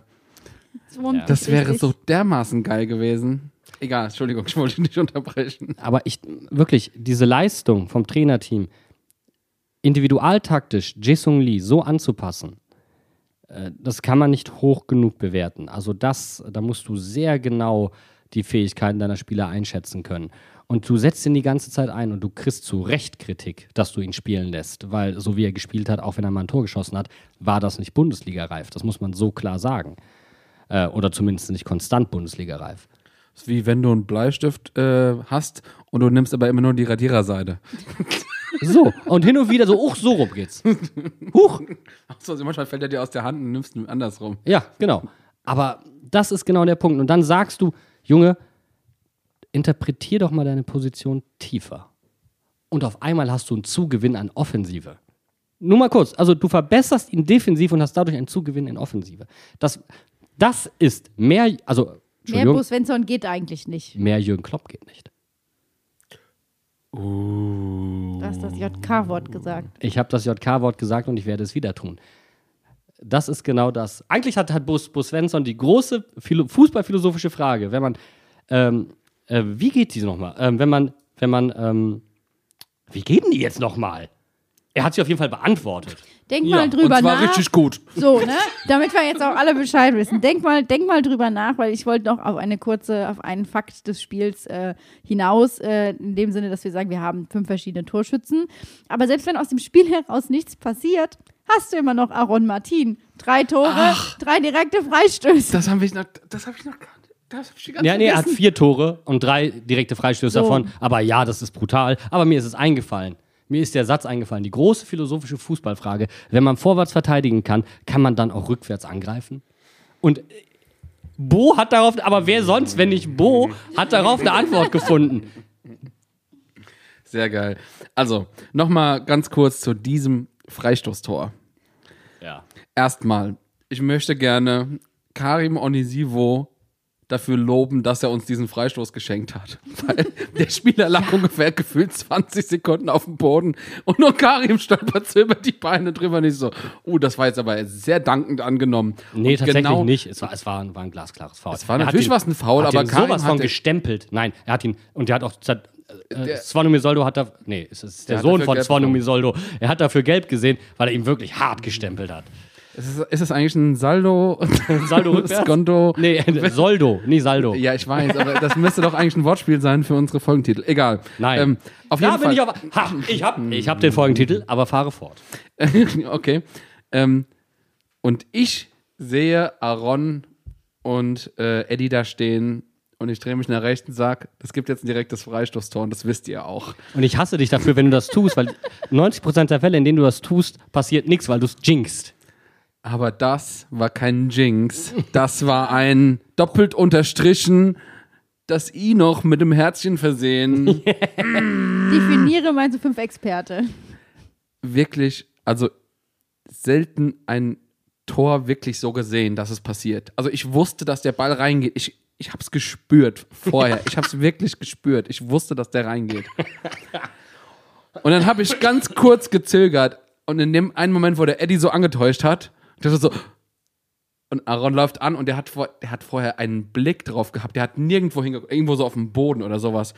Das wäre so dermaßen geil gewesen. Egal, Entschuldigung, ich wollte dich nicht unterbrechen. Aber ich, wirklich, diese Leistung vom Trainerteam, individualtaktisch Jason Lee so anzupassen, das kann man nicht hoch genug bewerten. Also das, da musst du sehr genau die Fähigkeiten deiner Spieler einschätzen können. Und du setzt ihn die ganze Zeit ein und du kriegst zu Recht Kritik, dass du ihn spielen lässt. Weil so wie er gespielt hat, auch wenn er mal ein Tor geschossen hat, war das nicht Bundesliga-reif. Das muss man so klar sagen. Äh, oder zumindest nicht konstant Bundesliga-reif. Das ist wie wenn du einen Bleistift äh, hast und du nimmst aber immer nur die Radiererseite. So, und hin und wieder so, uch, so rum geht's. Huch, Achso, also manchmal fällt er dir aus der Hand und nimmst ihn andersrum. Ja, genau. Aber das ist genau der Punkt. Und dann sagst du, Junge, interpretier doch mal deine Position tiefer. Und auf einmal hast du einen Zugewinn an Offensive. Nur mal kurz, also du verbesserst ihn defensiv und hast dadurch einen Zugewinn in Offensive. Das, das ist mehr, also, Mehr Bo Svensson geht eigentlich nicht. mehr Jürgen Klopp geht nicht. Du hast das JK-Wort gesagt. Ich habe das JK-Wort gesagt und ich werde es wieder tun. Das ist genau das. Eigentlich hat, hat Bo, Bo Svensson die große philo fußballphilosophische Frage, wenn man, ähm, äh, wie geht die nochmal? Ähm, wenn man, wenn man, ähm, wie geht denn die jetzt nochmal? Er hat sie auf jeden Fall beantwortet. Denk mal drüber und zwar nach. richtig gut. So, ne? Damit wir jetzt auch alle Bescheid wissen. Denk mal, denk mal drüber nach, weil ich wollte noch auf eine kurze, auf einen Fakt des Spiels äh, hinaus, äh, in dem Sinne, dass wir sagen, wir haben fünf verschiedene Torschützen. Aber selbst wenn aus dem Spiel heraus nichts passiert, hast du immer noch Aaron Martin. Drei Tore, drei direkte Freistöße. Das habe ich noch, das habe ich noch gar nicht. Das hab ich ganz Ja, nee, er hat vier Tore und drei direkte Freistöße So. davon. Aber ja, das ist brutal. Aber mir ist es eingefallen. Mir ist der Satz eingefallen. Die große philosophische Fußballfrage. Wenn man vorwärts verteidigen kann, kann man dann auch rückwärts angreifen? Und äh, Bo hat darauf, aber wer sonst, wenn nicht Bo, hat darauf eine Antwort gefunden. Sehr geil. Also, nochmal ganz kurz zu diesem Freistoßtor. Ja. Erstmal, ich möchte gerne Karim Onisivo dafür loben, dass er uns diesen Freistoß geschenkt hat. Weil der Spieler lag ungefähr gefühlt 20 Sekunden auf dem Boden und nur Karim stolpert so über die Beine drüber. Und ich so, uh, das war jetzt aber sehr dankend angenommen. Nee, Und tatsächlich genau, nicht. Es war, es war, ein, war ein glasklares Foul. Es war Er natürlich was ein Foul, aber ihn Karim sowas von gestempelt. Nein, er hat ihn, und der hat auch, äh, Misoldo hat da, nee, es ist der, Der Sohn von bekommen. Misoldo. Er hat dafür gelb gesehen, weil er ihn wirklich hart gestempelt hat. Ist es, ist es eigentlich ein Saldo? Saldo rückwärts? Skonto? Nee, Soldo, nie Saldo. Ja, ich weiß, aber das müsste doch eigentlich ein Wortspiel sein für unsere Folgentitel. Egal. Nein. Ähm, auf Ja, jeden Fall. ich aber. Ha, ich hab, ich hab den Folgentitel, aber fahre fort. okay. Ähm, und ich sehe Aaron und äh, Eddie da stehen und ich drehe mich nach rechts und sage, das gibt jetzt ein direktes Freistoßtor und das wisst ihr auch. Und ich hasse dich dafür, wenn du das tust, weil 90% der Fälle, in denen du das tust, passiert nichts, weil du es jinxst. Aber das war kein Jinx. Das war ein doppelt unterstrichen, das I noch mit dem Herzchen versehen. Definiere meine fünf Experte. wirklich, also selten ein Tor wirklich so gesehen, dass es passiert. Also ich wusste, dass der Ball reingeht. Ich, ich habe es gespürt vorher. Ich habe es wirklich gespürt. Ich wusste, dass der reingeht. Und dann habe ich ganz kurz gezögert. Und in dem einen Moment, wo der Eddie so angetäuscht hat, dachte ich so, und Aaron läuft an und der hat, vor, der hat vorher einen Blick drauf gehabt. Der hat nirgendwo hingeguckt, irgendwo so auf dem Boden oder sowas.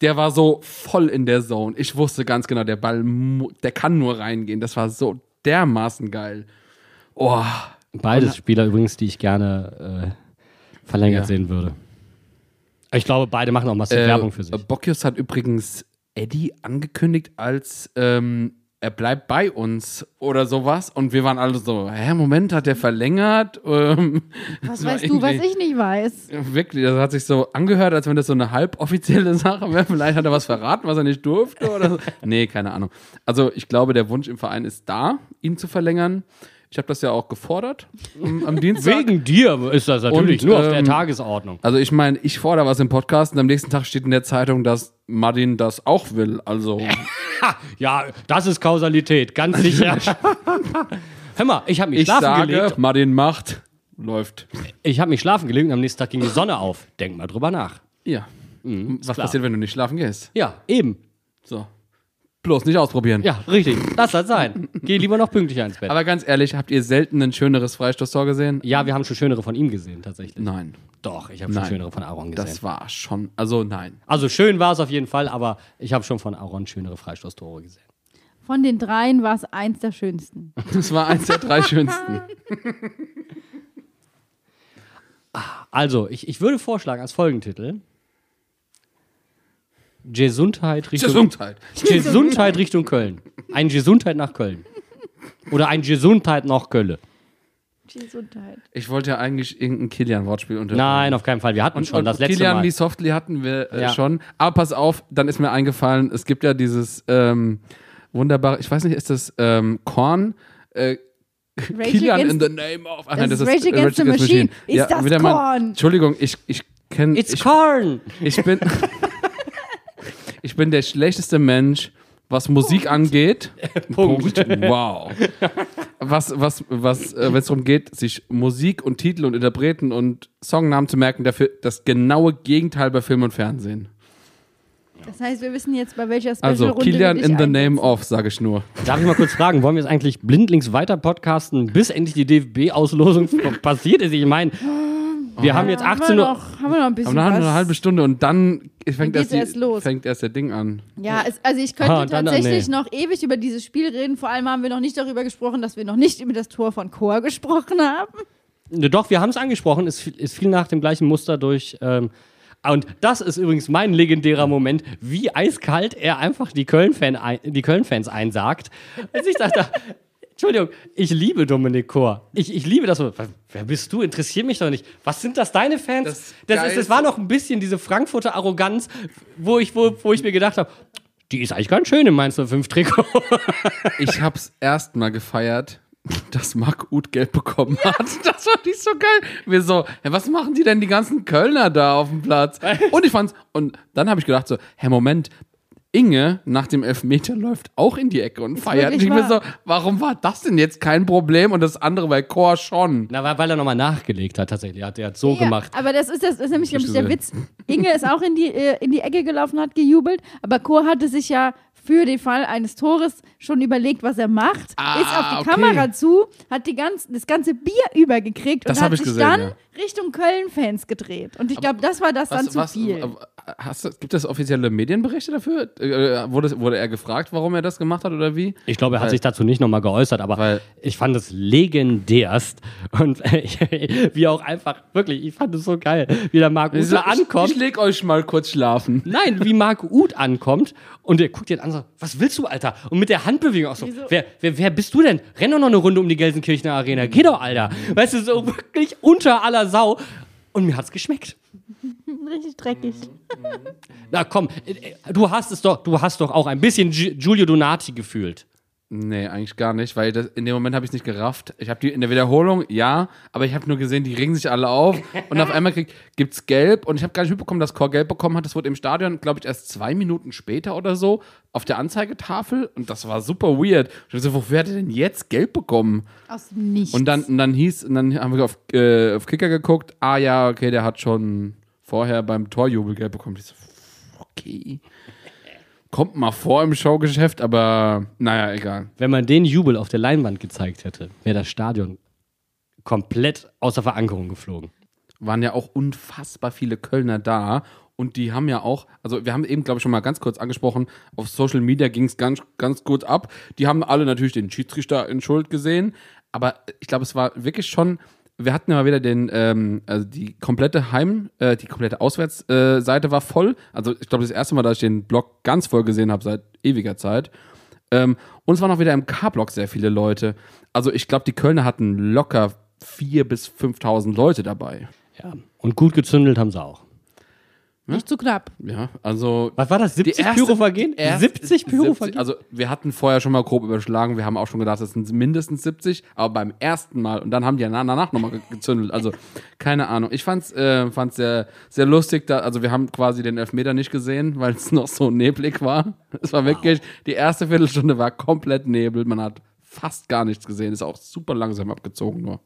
Der war so voll in der Zone. Ich wusste ganz genau, der Ball, der kann nur reingehen. Das war so dermaßen geil. Oh, Beides Spieler übrigens, die ich gerne äh, verlängert Ja. sehen würde. Ich glaube, beide machen auch massiv äh, Werbung für sich. Bocchius hat übrigens Eddie angekündigt als ähm, er bleibt bei uns oder sowas. Und wir waren alle so, hä, Moment, hat der verlängert? Ähm, Was weißt du, was ich nicht weiß? Wirklich, das hat sich so angehört, als wenn das so eine halboffizielle Sache wäre. Vielleicht hat er was verraten, was er nicht durfte oder so. Nee, keine Ahnung. Also ich glaube, der Wunsch im Verein ist da, ihn zu verlängern. Ich habe das ja auch gefordert am, am Dienstag. Wegen dir ist das natürlich Und, nur auf der ähm, Tagesordnung. Also ich meine, ich fordere was im Podcast und am nächsten Tag steht in der Zeitung, dass Martin das auch will. Also Ja, das ist Kausalität, ganz sicher. Hör mal, ich habe mich ich schlafen sage, gelegt. Martin macht, läuft. Ich habe mich schlafen gelegt und am nächsten Tag ging die Sonne auf. Denk mal drüber nach. Ja. Mhm, Was klar. passiert, wenn du nicht schlafen gehst? Ja, eben. So. Bloß nicht ausprobieren. Ja, richtig. Das soll sein. Geh lieber noch pünktlicher ins Bett. Aber ganz ehrlich, habt ihr selten ein schöneres Freistoßtor gesehen? ja, wir haben schon schönere von ihm gesehen, tatsächlich. Nein. Doch, ich habe schon Nein. schönere von Aaron gesehen. Das war schon, also nein. also schön war es auf jeden Fall, aber ich habe schon von Aaron schönere Freistoßtore gesehen. Von den dreien war es eins der schönsten. Das war eins der drei schönsten. Also, ich, ich würde vorschlagen als Folgentitel Gesundheit Richtung Gesundheit. Gesundheit Richtung Köln. Ein Gesundheit nach Köln. Oder ein Gesundheit nach Köln. Gesundheit. Ich wollte ja eigentlich irgendein Kilian-Wortspiel unter. Nein, auf keinen Fall. Wir hatten Und, schon und das letzte Kilian Mal. wie Softly hatten wir äh, Ja. schon. Aber pass auf, dann ist mir eingefallen, es gibt ja dieses ähm, wunderbare, ich weiß nicht, ist das ähm, Korn? Äh, Rage Kilian Against- in the name of. Ach, Das ist Rage Against the Machine. Ist das wieder mal- Korn? Entschuldigung, ich, ich kenne. It's ich, Korn! ich bin. ich bin der schlechteste Mensch, was Musik angeht. Punkt. Wow. Was, was, was, äh, wenn es darum geht, sich Musik und Titel und Interpreten und Songnamen zu merken, dafür das genaue Gegenteil bei Film und Fernsehen. Das heißt, wir wissen jetzt, bei welcher Also Special-Runde Kilian in the name of, sage ich nur. Darf ich mal kurz fragen, wollen wir jetzt eigentlich blindlings weiter podcasten, bis endlich die DFB-Auslosung passiert ist? Ich meine, wir haben jetzt Haben 18 wir, Uhr. noch, haben wir noch ein bisschen haben wir was? eine halbe Stunde und dann fängt erst, die, erst los. fängt erst der Ding an. Ja, es, also ich könnte Ah, und dann- tatsächlich nee. noch ewig über dieses Spiel reden. Vor allem haben wir noch nicht darüber gesprochen, dass wir noch nicht über das Tor von Chor gesprochen haben. Ne, Doch, wir haben es angesprochen, es fiel- es fiel nach dem gleichen Muster durch. Ähm, und das ist übrigens mein legendärer Moment, wie eiskalt er einfach die Köln-Fans einsagt. Als ich dachte, Entschuldigung, ich liebe Dominik Kor. Ich, ich liebe das. Wer bist du? Interessiert mich doch nicht. Was sind das deine Fans? Das Das, ist, das war noch ein bisschen diese Frankfurter Arroganz, wo ich, wo, wo ich mir gedacht habe, die ist eigentlich ganz schön im Mainz 05 Trikot. Ich hab's erstmal gefeiert, dass Marc Uth Geld bekommen hat. Das fand ich so geil. Wir so, ja, was machen die denn die ganzen Kölner da auf dem Platz? Und ich fand's, und dann habe ich gedacht so, hä, Moment, Inge nach dem Elfmeter läuft auch in die Ecke und feiert. Ich mir so, warum war das denn jetzt kein Problem und das andere bei Chor schon? Na, weil- weil er nochmal nachgelegt hat, tatsächlich. Er hat, er hat so Ja, gemacht. aber das ist, das ist nämlich, glaube ich, der. Witz. Inge ist auch in die, äh, in die Ecke gelaufen, hat gejubelt, aber Chor hatte sich ja für den Fall eines Tores schon überlegt, was er macht, Ah, ist auf die okay. Kamera zu, hat die ganz, das ganze Bier übergekriegt Das und hat ich sich gesehen, dann ja. Richtung Köln-Fans gedreht. Und ich glaube, das war das dann zu viel. äh, hast du, gibt es offizielle Medienberichte dafür? Äh, wurde, wurde er gefragt, warum er das gemacht hat oder wie? Ich glaube, er hat Weil- sich dazu nicht nochmal geäußert, aber Weil- ich fand es legendärst. Und wie auch einfach, wirklich, ich fand es so geil, wie der Marc Ich, Uth ankommt. ich leg euch mal kurz schlafen. Nein, wie Marc Uth ankommt und er guckt ihn an und sagt, was willst du, Alter? Und mit der Handbewegung auch so, wer, wer, wer bist du denn? Renn doch noch eine Runde um die Gelsenkirchener Arena. Geh doch, Alter. Weißt du, so wirklich unter aller Sau. Und mir hat's geschmeckt. Richtig dreckig. Na komm, äh, du hast es doch, du hast doch auch ein bisschen Gi- Giulio Donati gefühlt. Nee, eigentlich gar nicht, weil das, in dem Moment habe ich es nicht gerafft. Ich habe die in der Wiederholung, ja, aber ich habe nur gesehen, die regen sich alle auf und auf einmal krieg, gibt's gelb und ich habe gar nicht mitbekommen, dass Chor gelb bekommen hat. Das wurde im Stadion, glaube ich, erst zwei Minuten später oder so auf der Anzeigetafel und das war super weird. Ich dachte so, wofür hat er denn jetzt gelb bekommen? Aus Nichts. Und dann, und dann hieß, und dann haben wir auf, äh, auf Kicker geguckt, ah ja, okay, der hat schon vorher beim Torjubel gelb bekommen. Ich so, okay. Kommt mal vor im Showgeschäft, aber naja, egal. Wenn man den Jubel auf der Leinwand gezeigt hätte, wäre das Stadion komplett außer Verankerung geflogen. waren ja auch unfassbar viele Kölner da. Und die haben ja auch, also wir haben eben, glaube ich, schon mal ganz kurz angesprochen, auf Social Media ging es ganz, ganz gut ab. Die haben alle natürlich den Schiedsrichter in Schuld gesehen. Aber ich glaube, es war wirklich schon wir hatten ja mal wieder den, ähm, also die komplette Heim, äh, die komplette Auswärtsseite äh, war voll. Also ich glaube, das erste Mal, dass ich den Block ganz voll gesehen habe seit ewiger Zeit. Ähm, und es waren auch wieder im K-Block sehr viele Leute. Also ich glaube, die Kölner hatten locker 4.000 bis 5.000 Leute dabei. Ja. Und gut gezündelt haben sie auch. Nicht zu knapp. Ja, also. Was war das? 70 erste- Pyrophagen? erste- 70 Pyrophagen? Also, wir hatten vorher schon mal grob überschlagen. Wir haben auch schon gedacht, das sind mindestens 70. Aber beim ersten Mal, und dann haben die ja nach- danach nochmal ge- gezündelt. Also, keine Ahnung. Ich fand's, äh, fand's sehr, sehr lustig. Da, also, wir haben quasi den Elfmeter nicht gesehen, weil es noch so neblig war. Es war wirklich, die erste Viertelstunde war komplett Nebel. Man hat fast gar nichts gesehen. Ist auch super langsam abgezogen nur.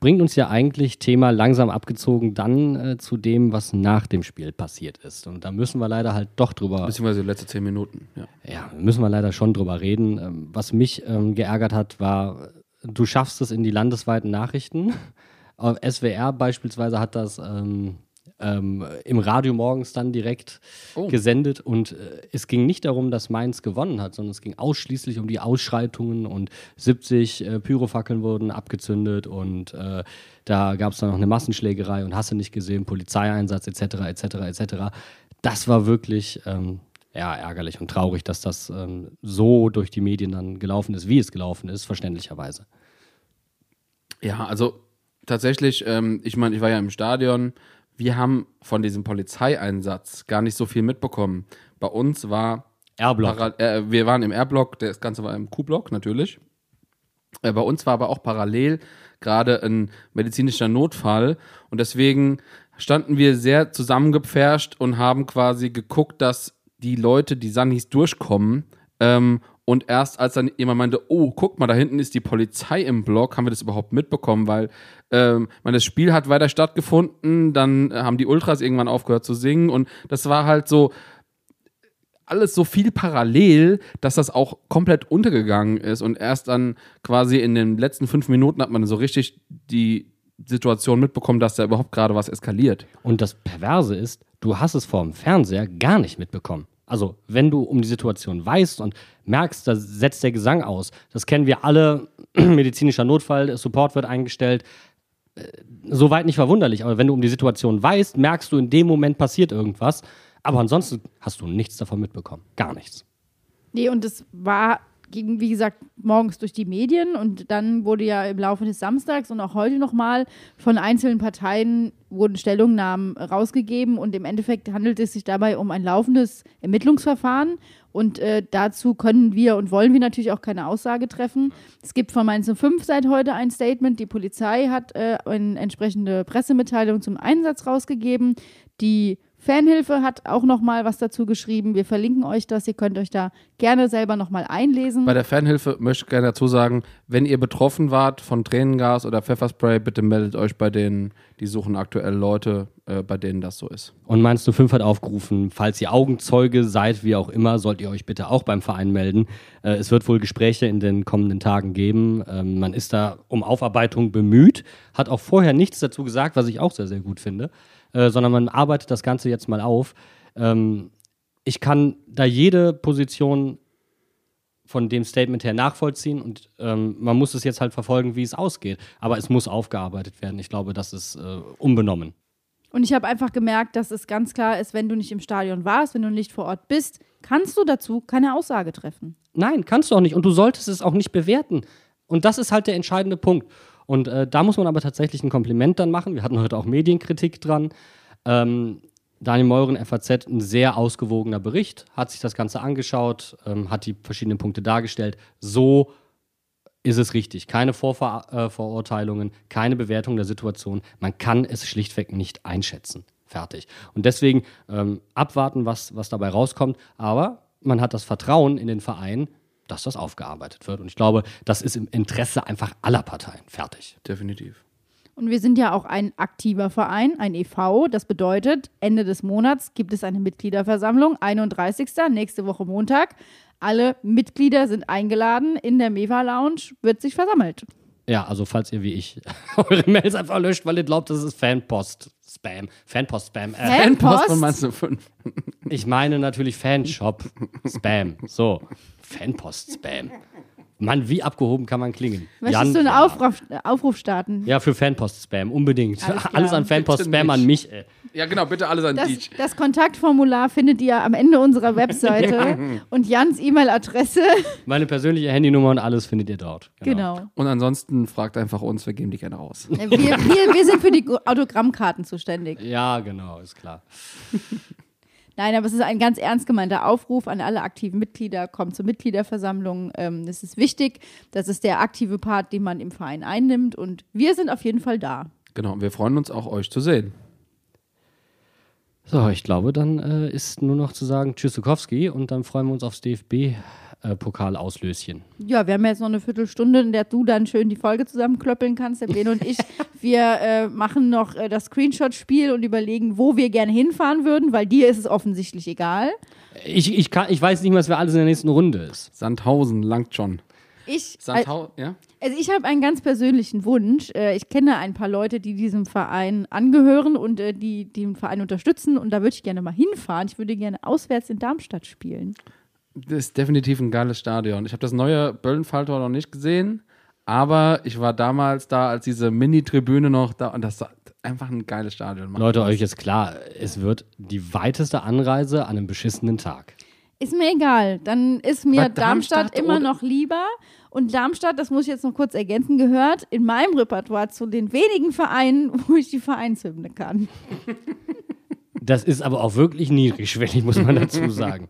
Bringt uns ja eigentlich Thema langsam abgezogen dann äh, zu dem, was nach dem Spiel passiert ist. Und da müssen wir leider halt doch drüber, Beziehungsweise die letzte zehn Minuten. Ja. ja, müssen wir leider schon drüber reden. Ähm, was mich ähm, geärgert hat, war, du schaffst es in die landesweiten Nachrichten. Auf SWR beispielsweise hat das ähm, ähm, im Radio morgens dann direkt gesendet und äh, es ging nicht darum, dass Mainz gewonnen hat, sondern es ging ausschließlich um die Ausschreitungen und 70 äh, Pyrofackeln wurden abgezündet und äh, da gab es dann noch eine Massenschlägerei und hast du nicht gesehen, Polizeieinsatz etc. etc. etc. Das war wirklich ähm, ja, ärgerlich und traurig, dass das ähm, so durch die Medien dann gelaufen ist, wie es gelaufen ist, verständlicherweise. Ja, also tatsächlich, ähm, ich meine, ich war ja im Stadion. Wir haben von diesem Polizeieinsatz gar nicht so viel mitbekommen. Bei uns war R-Block. Äh, wir waren im R-Block, das Ganze war im Q-Block natürlich. Äh, bei uns war aber auch parallel gerade ein medizinischer Notfall und deswegen standen wir sehr zusammengepfercht und haben quasi geguckt, dass die Leute, die Sannys durchkommen ähm, und erst als dann jemand meinte, oh, guck mal, da hinten ist die Polizei im Block, haben wir das überhaupt mitbekommen, weil ähm, das Spiel hat weiter stattgefunden, dann haben die Ultras irgendwann aufgehört zu singen und das war halt so, alles so viel parallel, dass das auch komplett untergegangen ist. Und erst dann quasi in den letzten fünf Minuten hat man so richtig die Situation mitbekommen, dass da überhaupt gerade was eskaliert. Und das Perverse ist, du hast es vorm Fernseher gar nicht mitbekommen. Also, wenn du um die Situation weißt und merkst, da setzt der Gesang aus, das kennen wir alle, medizinischer Notfall, Support wird eingestellt, äh, soweit nicht verwunderlich, aber wenn du um die Situation weißt, merkst du, in dem Moment passiert irgendwas, aber ansonsten hast du nichts davon mitbekommen. Gar nichts. Nee, und es war, ging, wie gesagt, morgens durch die Medien und dann wurde ja im Laufe des Samstags und auch heute nochmal von einzelnen Parteien wurden Stellungnahmen rausgegeben und im Endeffekt handelt es sich dabei um ein laufendes Ermittlungsverfahren und äh, dazu können wir und wollen wir natürlich auch keine Aussage treffen. Es gibt von Mainz 05 seit heute ein Statement. Die Polizei hat äh, eine entsprechende Pressemitteilung zum Einsatz rausgegeben. Die Fanhilfe hat auch noch mal was dazu geschrieben. Wir verlinken euch das. Ihr könnt euch da gerne selber noch mal einlesen. Bei der Fanhilfe möchte ich gerne dazu sagen, wenn ihr betroffen wart von Tränengas oder Pfefferspray, bitte meldet euch bei denen. Die suchen aktuell Leute, äh, bei denen das so ist. Und Mainz 05 hat aufgerufen, falls ihr Augenzeuge seid, wie auch immer, sollt ihr euch bitte auch beim Verein melden. Äh, es wird wohl Gespräche in den kommenden Tagen geben. Ähm, man ist da um Aufarbeitung bemüht, hat auch vorher nichts dazu gesagt, was ich auch sehr, sehr gut finde, äh, sondern man arbeitet das Ganze jetzt mal auf. Ähm, ich kann da jede Position von dem Statement her nachvollziehen und ähm, man muss es jetzt halt verfolgen, wie es ausgeht. Aber es muss aufgearbeitet werden. Ich glaube, das ist äh, unbenommen. Und ich habe einfach gemerkt, dass es ganz klar ist, wenn du nicht im Stadion warst, wenn du nicht vor Ort bist, kannst du dazu keine Aussage treffen. Nein, kannst du auch nicht. Und du solltest es auch nicht bewerten. Und das ist halt der entscheidende Punkt. Und äh, da muss man aber tatsächlich ein Kompliment dann machen. Wir hatten heute auch Medienkritik dran. Ähm, Daniel Meuren, FAZ, ein sehr ausgewogener Bericht, hat sich das Ganze angeschaut, ähm, hat die verschiedenen Punkte dargestellt. So ist es richtig. Keine Vorver äh, Vorurteilungen, keine Bewertung der Situation. Man kann es schlichtweg nicht einschätzen. Fertig. Und deswegen ähm, abwarten, was, was dabei rauskommt. Aber man hat das Vertrauen in den Verein, dass das aufgearbeitet wird. Und ich glaube, das ist im Interesse einfach aller Parteien. Fertig. Definitiv. Und wir sind ja auch ein aktiver Verein, ein e.V. Das bedeutet, Ende des Monats gibt es eine Mitgliederversammlung, 31. nächste Woche Montag. Alle Mitglieder sind eingeladen. In der Meva Lounge wird sich versammelt. Ja, also falls ihr wie ich eure Mails einfach löscht, weil ihr glaubt, das ist Fanpost. Spam. Fanpost-Spam. Äh, Fanpost? von meinst du fünf? ich meine natürlich Fanshop. Spam. So. Fanpost-Spam. Mann, wie abgehoben kann man klingen? Möchtest Jan, du einen ja. Aufruf, Aufruf starten? Ja, für Fanpost-Spam, unbedingt. Alles. Alles an Fanpost-Spam an mich. Ey. Ja, genau, bitte alles an Das, Deej. das Kontaktformular findet ihr am Ende unserer Webseite und Jans E-Mail-Adresse. Meine persönliche Handynummer und alles findet ihr dort. Genau. Und ansonsten fragt einfach uns, wir geben die gerne raus. Wir, wir, wir sind für die Autogrammkarten zuständig. Ja, genau, ist klar. Nein, aber es ist ein ganz ernst gemeinter Aufruf an alle aktiven Mitglieder. Kommt zur Mitgliederversammlung. Ähm, es ist wichtig. Das ist der aktive Part, den man im Verein einnimmt. Und wir sind auf jeden Fall da. Genau, und wir freuen uns auch, euch zu sehen. So, ich glaube, dann äh, ist nur noch zu sagen Tschüssikowski und dann freuen wir uns aufs DFB-Pokal-Auslöschen. Ja, wir haben jetzt noch eine Viertelstunde, in der du dann schön die Folge zusammenklöppeln kannst. Der Bene und ich, wir äh, machen noch äh, das Screenshot-Spiel und überlegen, wo wir gerne hinfahren würden, weil dir ist es offensichtlich egal. ich, ich, kann, ich weiß nicht mal, wer alles in der nächsten Runde ist. Sandhausen langt schon. Ich, Sandhausen, ja? Also ich habe einen ganz persönlichen Wunsch. Äh, Ich kenne ein paar Leute, die diesem Verein angehören und äh, die, die den Verein unterstützen. Und da würde ich gerne mal hinfahren. Ich würde gerne auswärts in Darmstadt spielen. Das ist definitiv ein geiles Stadion. Ich habe das neue Böllenfalltor noch nicht gesehen, aber ich war damals da, als diese Mini-Tribüne noch da und das war einfach ein geiles Stadion. Macht Leute, Spaß. euch ist klar, es wird die weiteste Anreise an einem beschissenen Tag. Ist mir egal. Dann ist mir Darmstadt, Darmstadt immer noch lieber. Und Darmstadt, das muss ich jetzt noch kurz ergänzen, gehört in meinem Repertoire zu den wenigen Vereinen, wo ich die Vereinshymne kann. Das ist aber auch wirklich niedrigschwellig, muss man dazu sagen.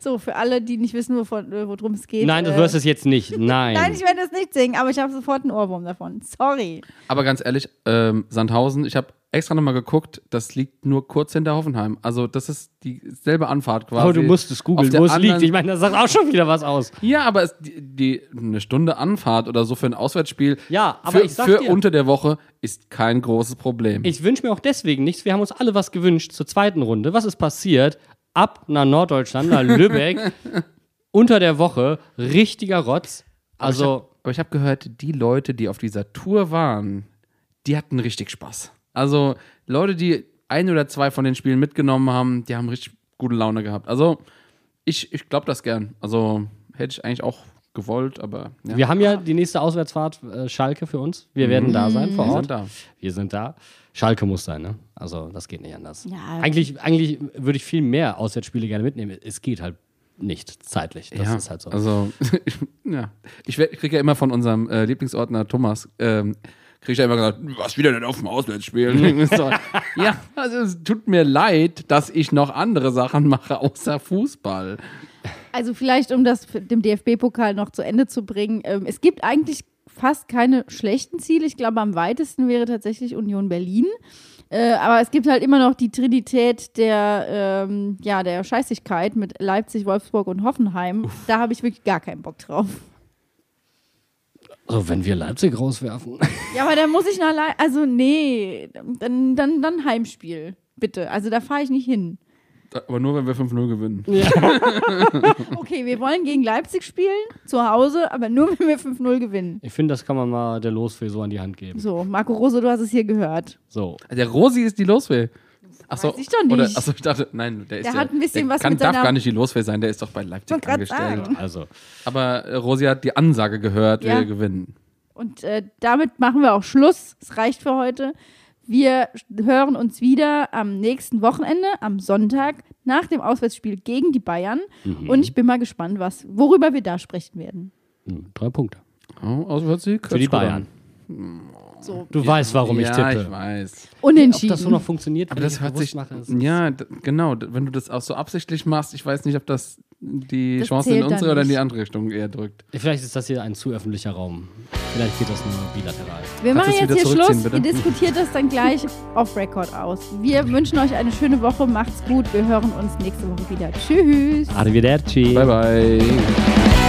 So, für alle, die nicht wissen, wovon, äh, worum es geht. Nein, du äh, hörst es jetzt nicht. Nein. Nein, ich werde es nicht singen, aber ich habe sofort einen Ohrwurm davon. Sorry. Aber ganz ehrlich, ähm, Sandhausen, ich habe extra nochmal geguckt, das liegt nur kurz hinter Hoffenheim. Also das ist dieselbe Anfahrt quasi. aber du musst es Auf googeln, wo es liegt. Ich meine, das sagt auch schon wieder was aus. Ja, aber es, die, die, eine Stunde Anfahrt oder so für ein Auswärtsspiel Ja, aber für, ich sag für dir- unter der Woche ist kein großes Problem. Ich wünsche mir auch deswegen nichts. Wir haben uns alle was gewünscht zur zweiten Runde. Was ist passiert? Ab nach Norddeutschland, nach Lübeck, unter der Woche, richtiger Rotz. Also, Aber ich habe gehört, die Leute, die auf dieser Tour waren, die hatten richtig Spaß. Also Leute, die ein oder zwei von den Spielen mitgenommen haben, die haben richtig gute Laune gehabt. Also ich, ich glaube das gern. Also hätte ich eigentlich auch gewollt, aber ja. wir haben ja die nächste Auswärtsfahrt äh, Schalke für uns. Wir werden da sein vor Wir Ort. sind da. Wir sind da. Schalke muss sein, ne? Also, das geht nicht anders. Ja. Eigentlich, eigentlich würde ich viel mehr Auswärtsspiele gerne mitnehmen. Es geht halt nicht zeitlich. Das ja, ist halt so. Also, ich, ja. Ich kriege ja immer von unserem äh, Lieblingsordner Thomas, ähm, kriege ich ja immer gesagt, was wieder denn auf dem Auswärtsspiel? ja, also es tut mir leid, dass ich noch andere Sachen mache außer Fußball. Also vielleicht, um das dem DFB-Pokal noch zu Ende zu bringen. Ähm, es gibt eigentlich fast keine schlechten Ziele. Ich glaube, am weitesten wäre tatsächlich Union Berlin. Äh, aber es gibt halt immer noch die Trinität der, ähm, ja, der Scheißigkeit mit Leipzig, Wolfsburg und Hoffenheim. Da habe ich wirklich gar keinen Bock drauf. Also, wenn wir Leipzig rauswerfen. Ja, aber da muss ich nach Leipzig. Also, nee, dann, dann, dann Heimspiel. Bitte. Also, da fahre ich nicht hin. Aber nur, wenn wir 5-0 gewinnen. Okay, wir wollen gegen Leipzig spielen, zu Hause, aber nur, wenn wir 5-0 gewinnen. Ich finde, das kann man mal der Losfee so an die Hand geben. So, Marco Rose, du hast es hier gehört. So. Der Rosi ist die Losfee. Achso, Weiß ich doch nicht. Oder, achso, ich dachte, nein, der ist Der ja, hat ein bisschen der was kann, mit darf seiner- gar nicht die Losfee sein, der ist doch bei Leipzig Wollte grad angestellt. sagen. Also, Aber äh, Rosi hat die Ansage gehört, Ja. wir gewinnen. Und äh, damit machen wir auch Schluss. Es reicht für heute. Wir hören uns wieder am nächsten Wochenende, am Sonntag, nach dem Auswärtsspiel gegen die Bayern. Mhm. Und ich bin mal gespannt, was, worüber wir da sprechen werden. hm, drei Punkte. Oh, Auswärtssieg? Für die Bayern. So, Du weißt, warum ich ja, tippe. ich weiß. Ob unentschieden. das so noch funktioniert, Aber das ich hört sich, mache, ist- ja, genau, wenn du das auch so absichtlich machst, ich weiß nicht, ob das die Das Chance in unsere oder in die andere Richtung eher drückt. Vielleicht ist das hier ein zu öffentlicher Raum. Vielleicht geht das nur bilateral. wir machen jetzt hier Schluss. bitte? Ihr diskutiert das dann gleich off-Record aus. Wir wünschen euch eine schöne Woche. Macht's gut. Wir hören uns nächste Woche wieder. Tschüss. Arrivederci. Bye, bye.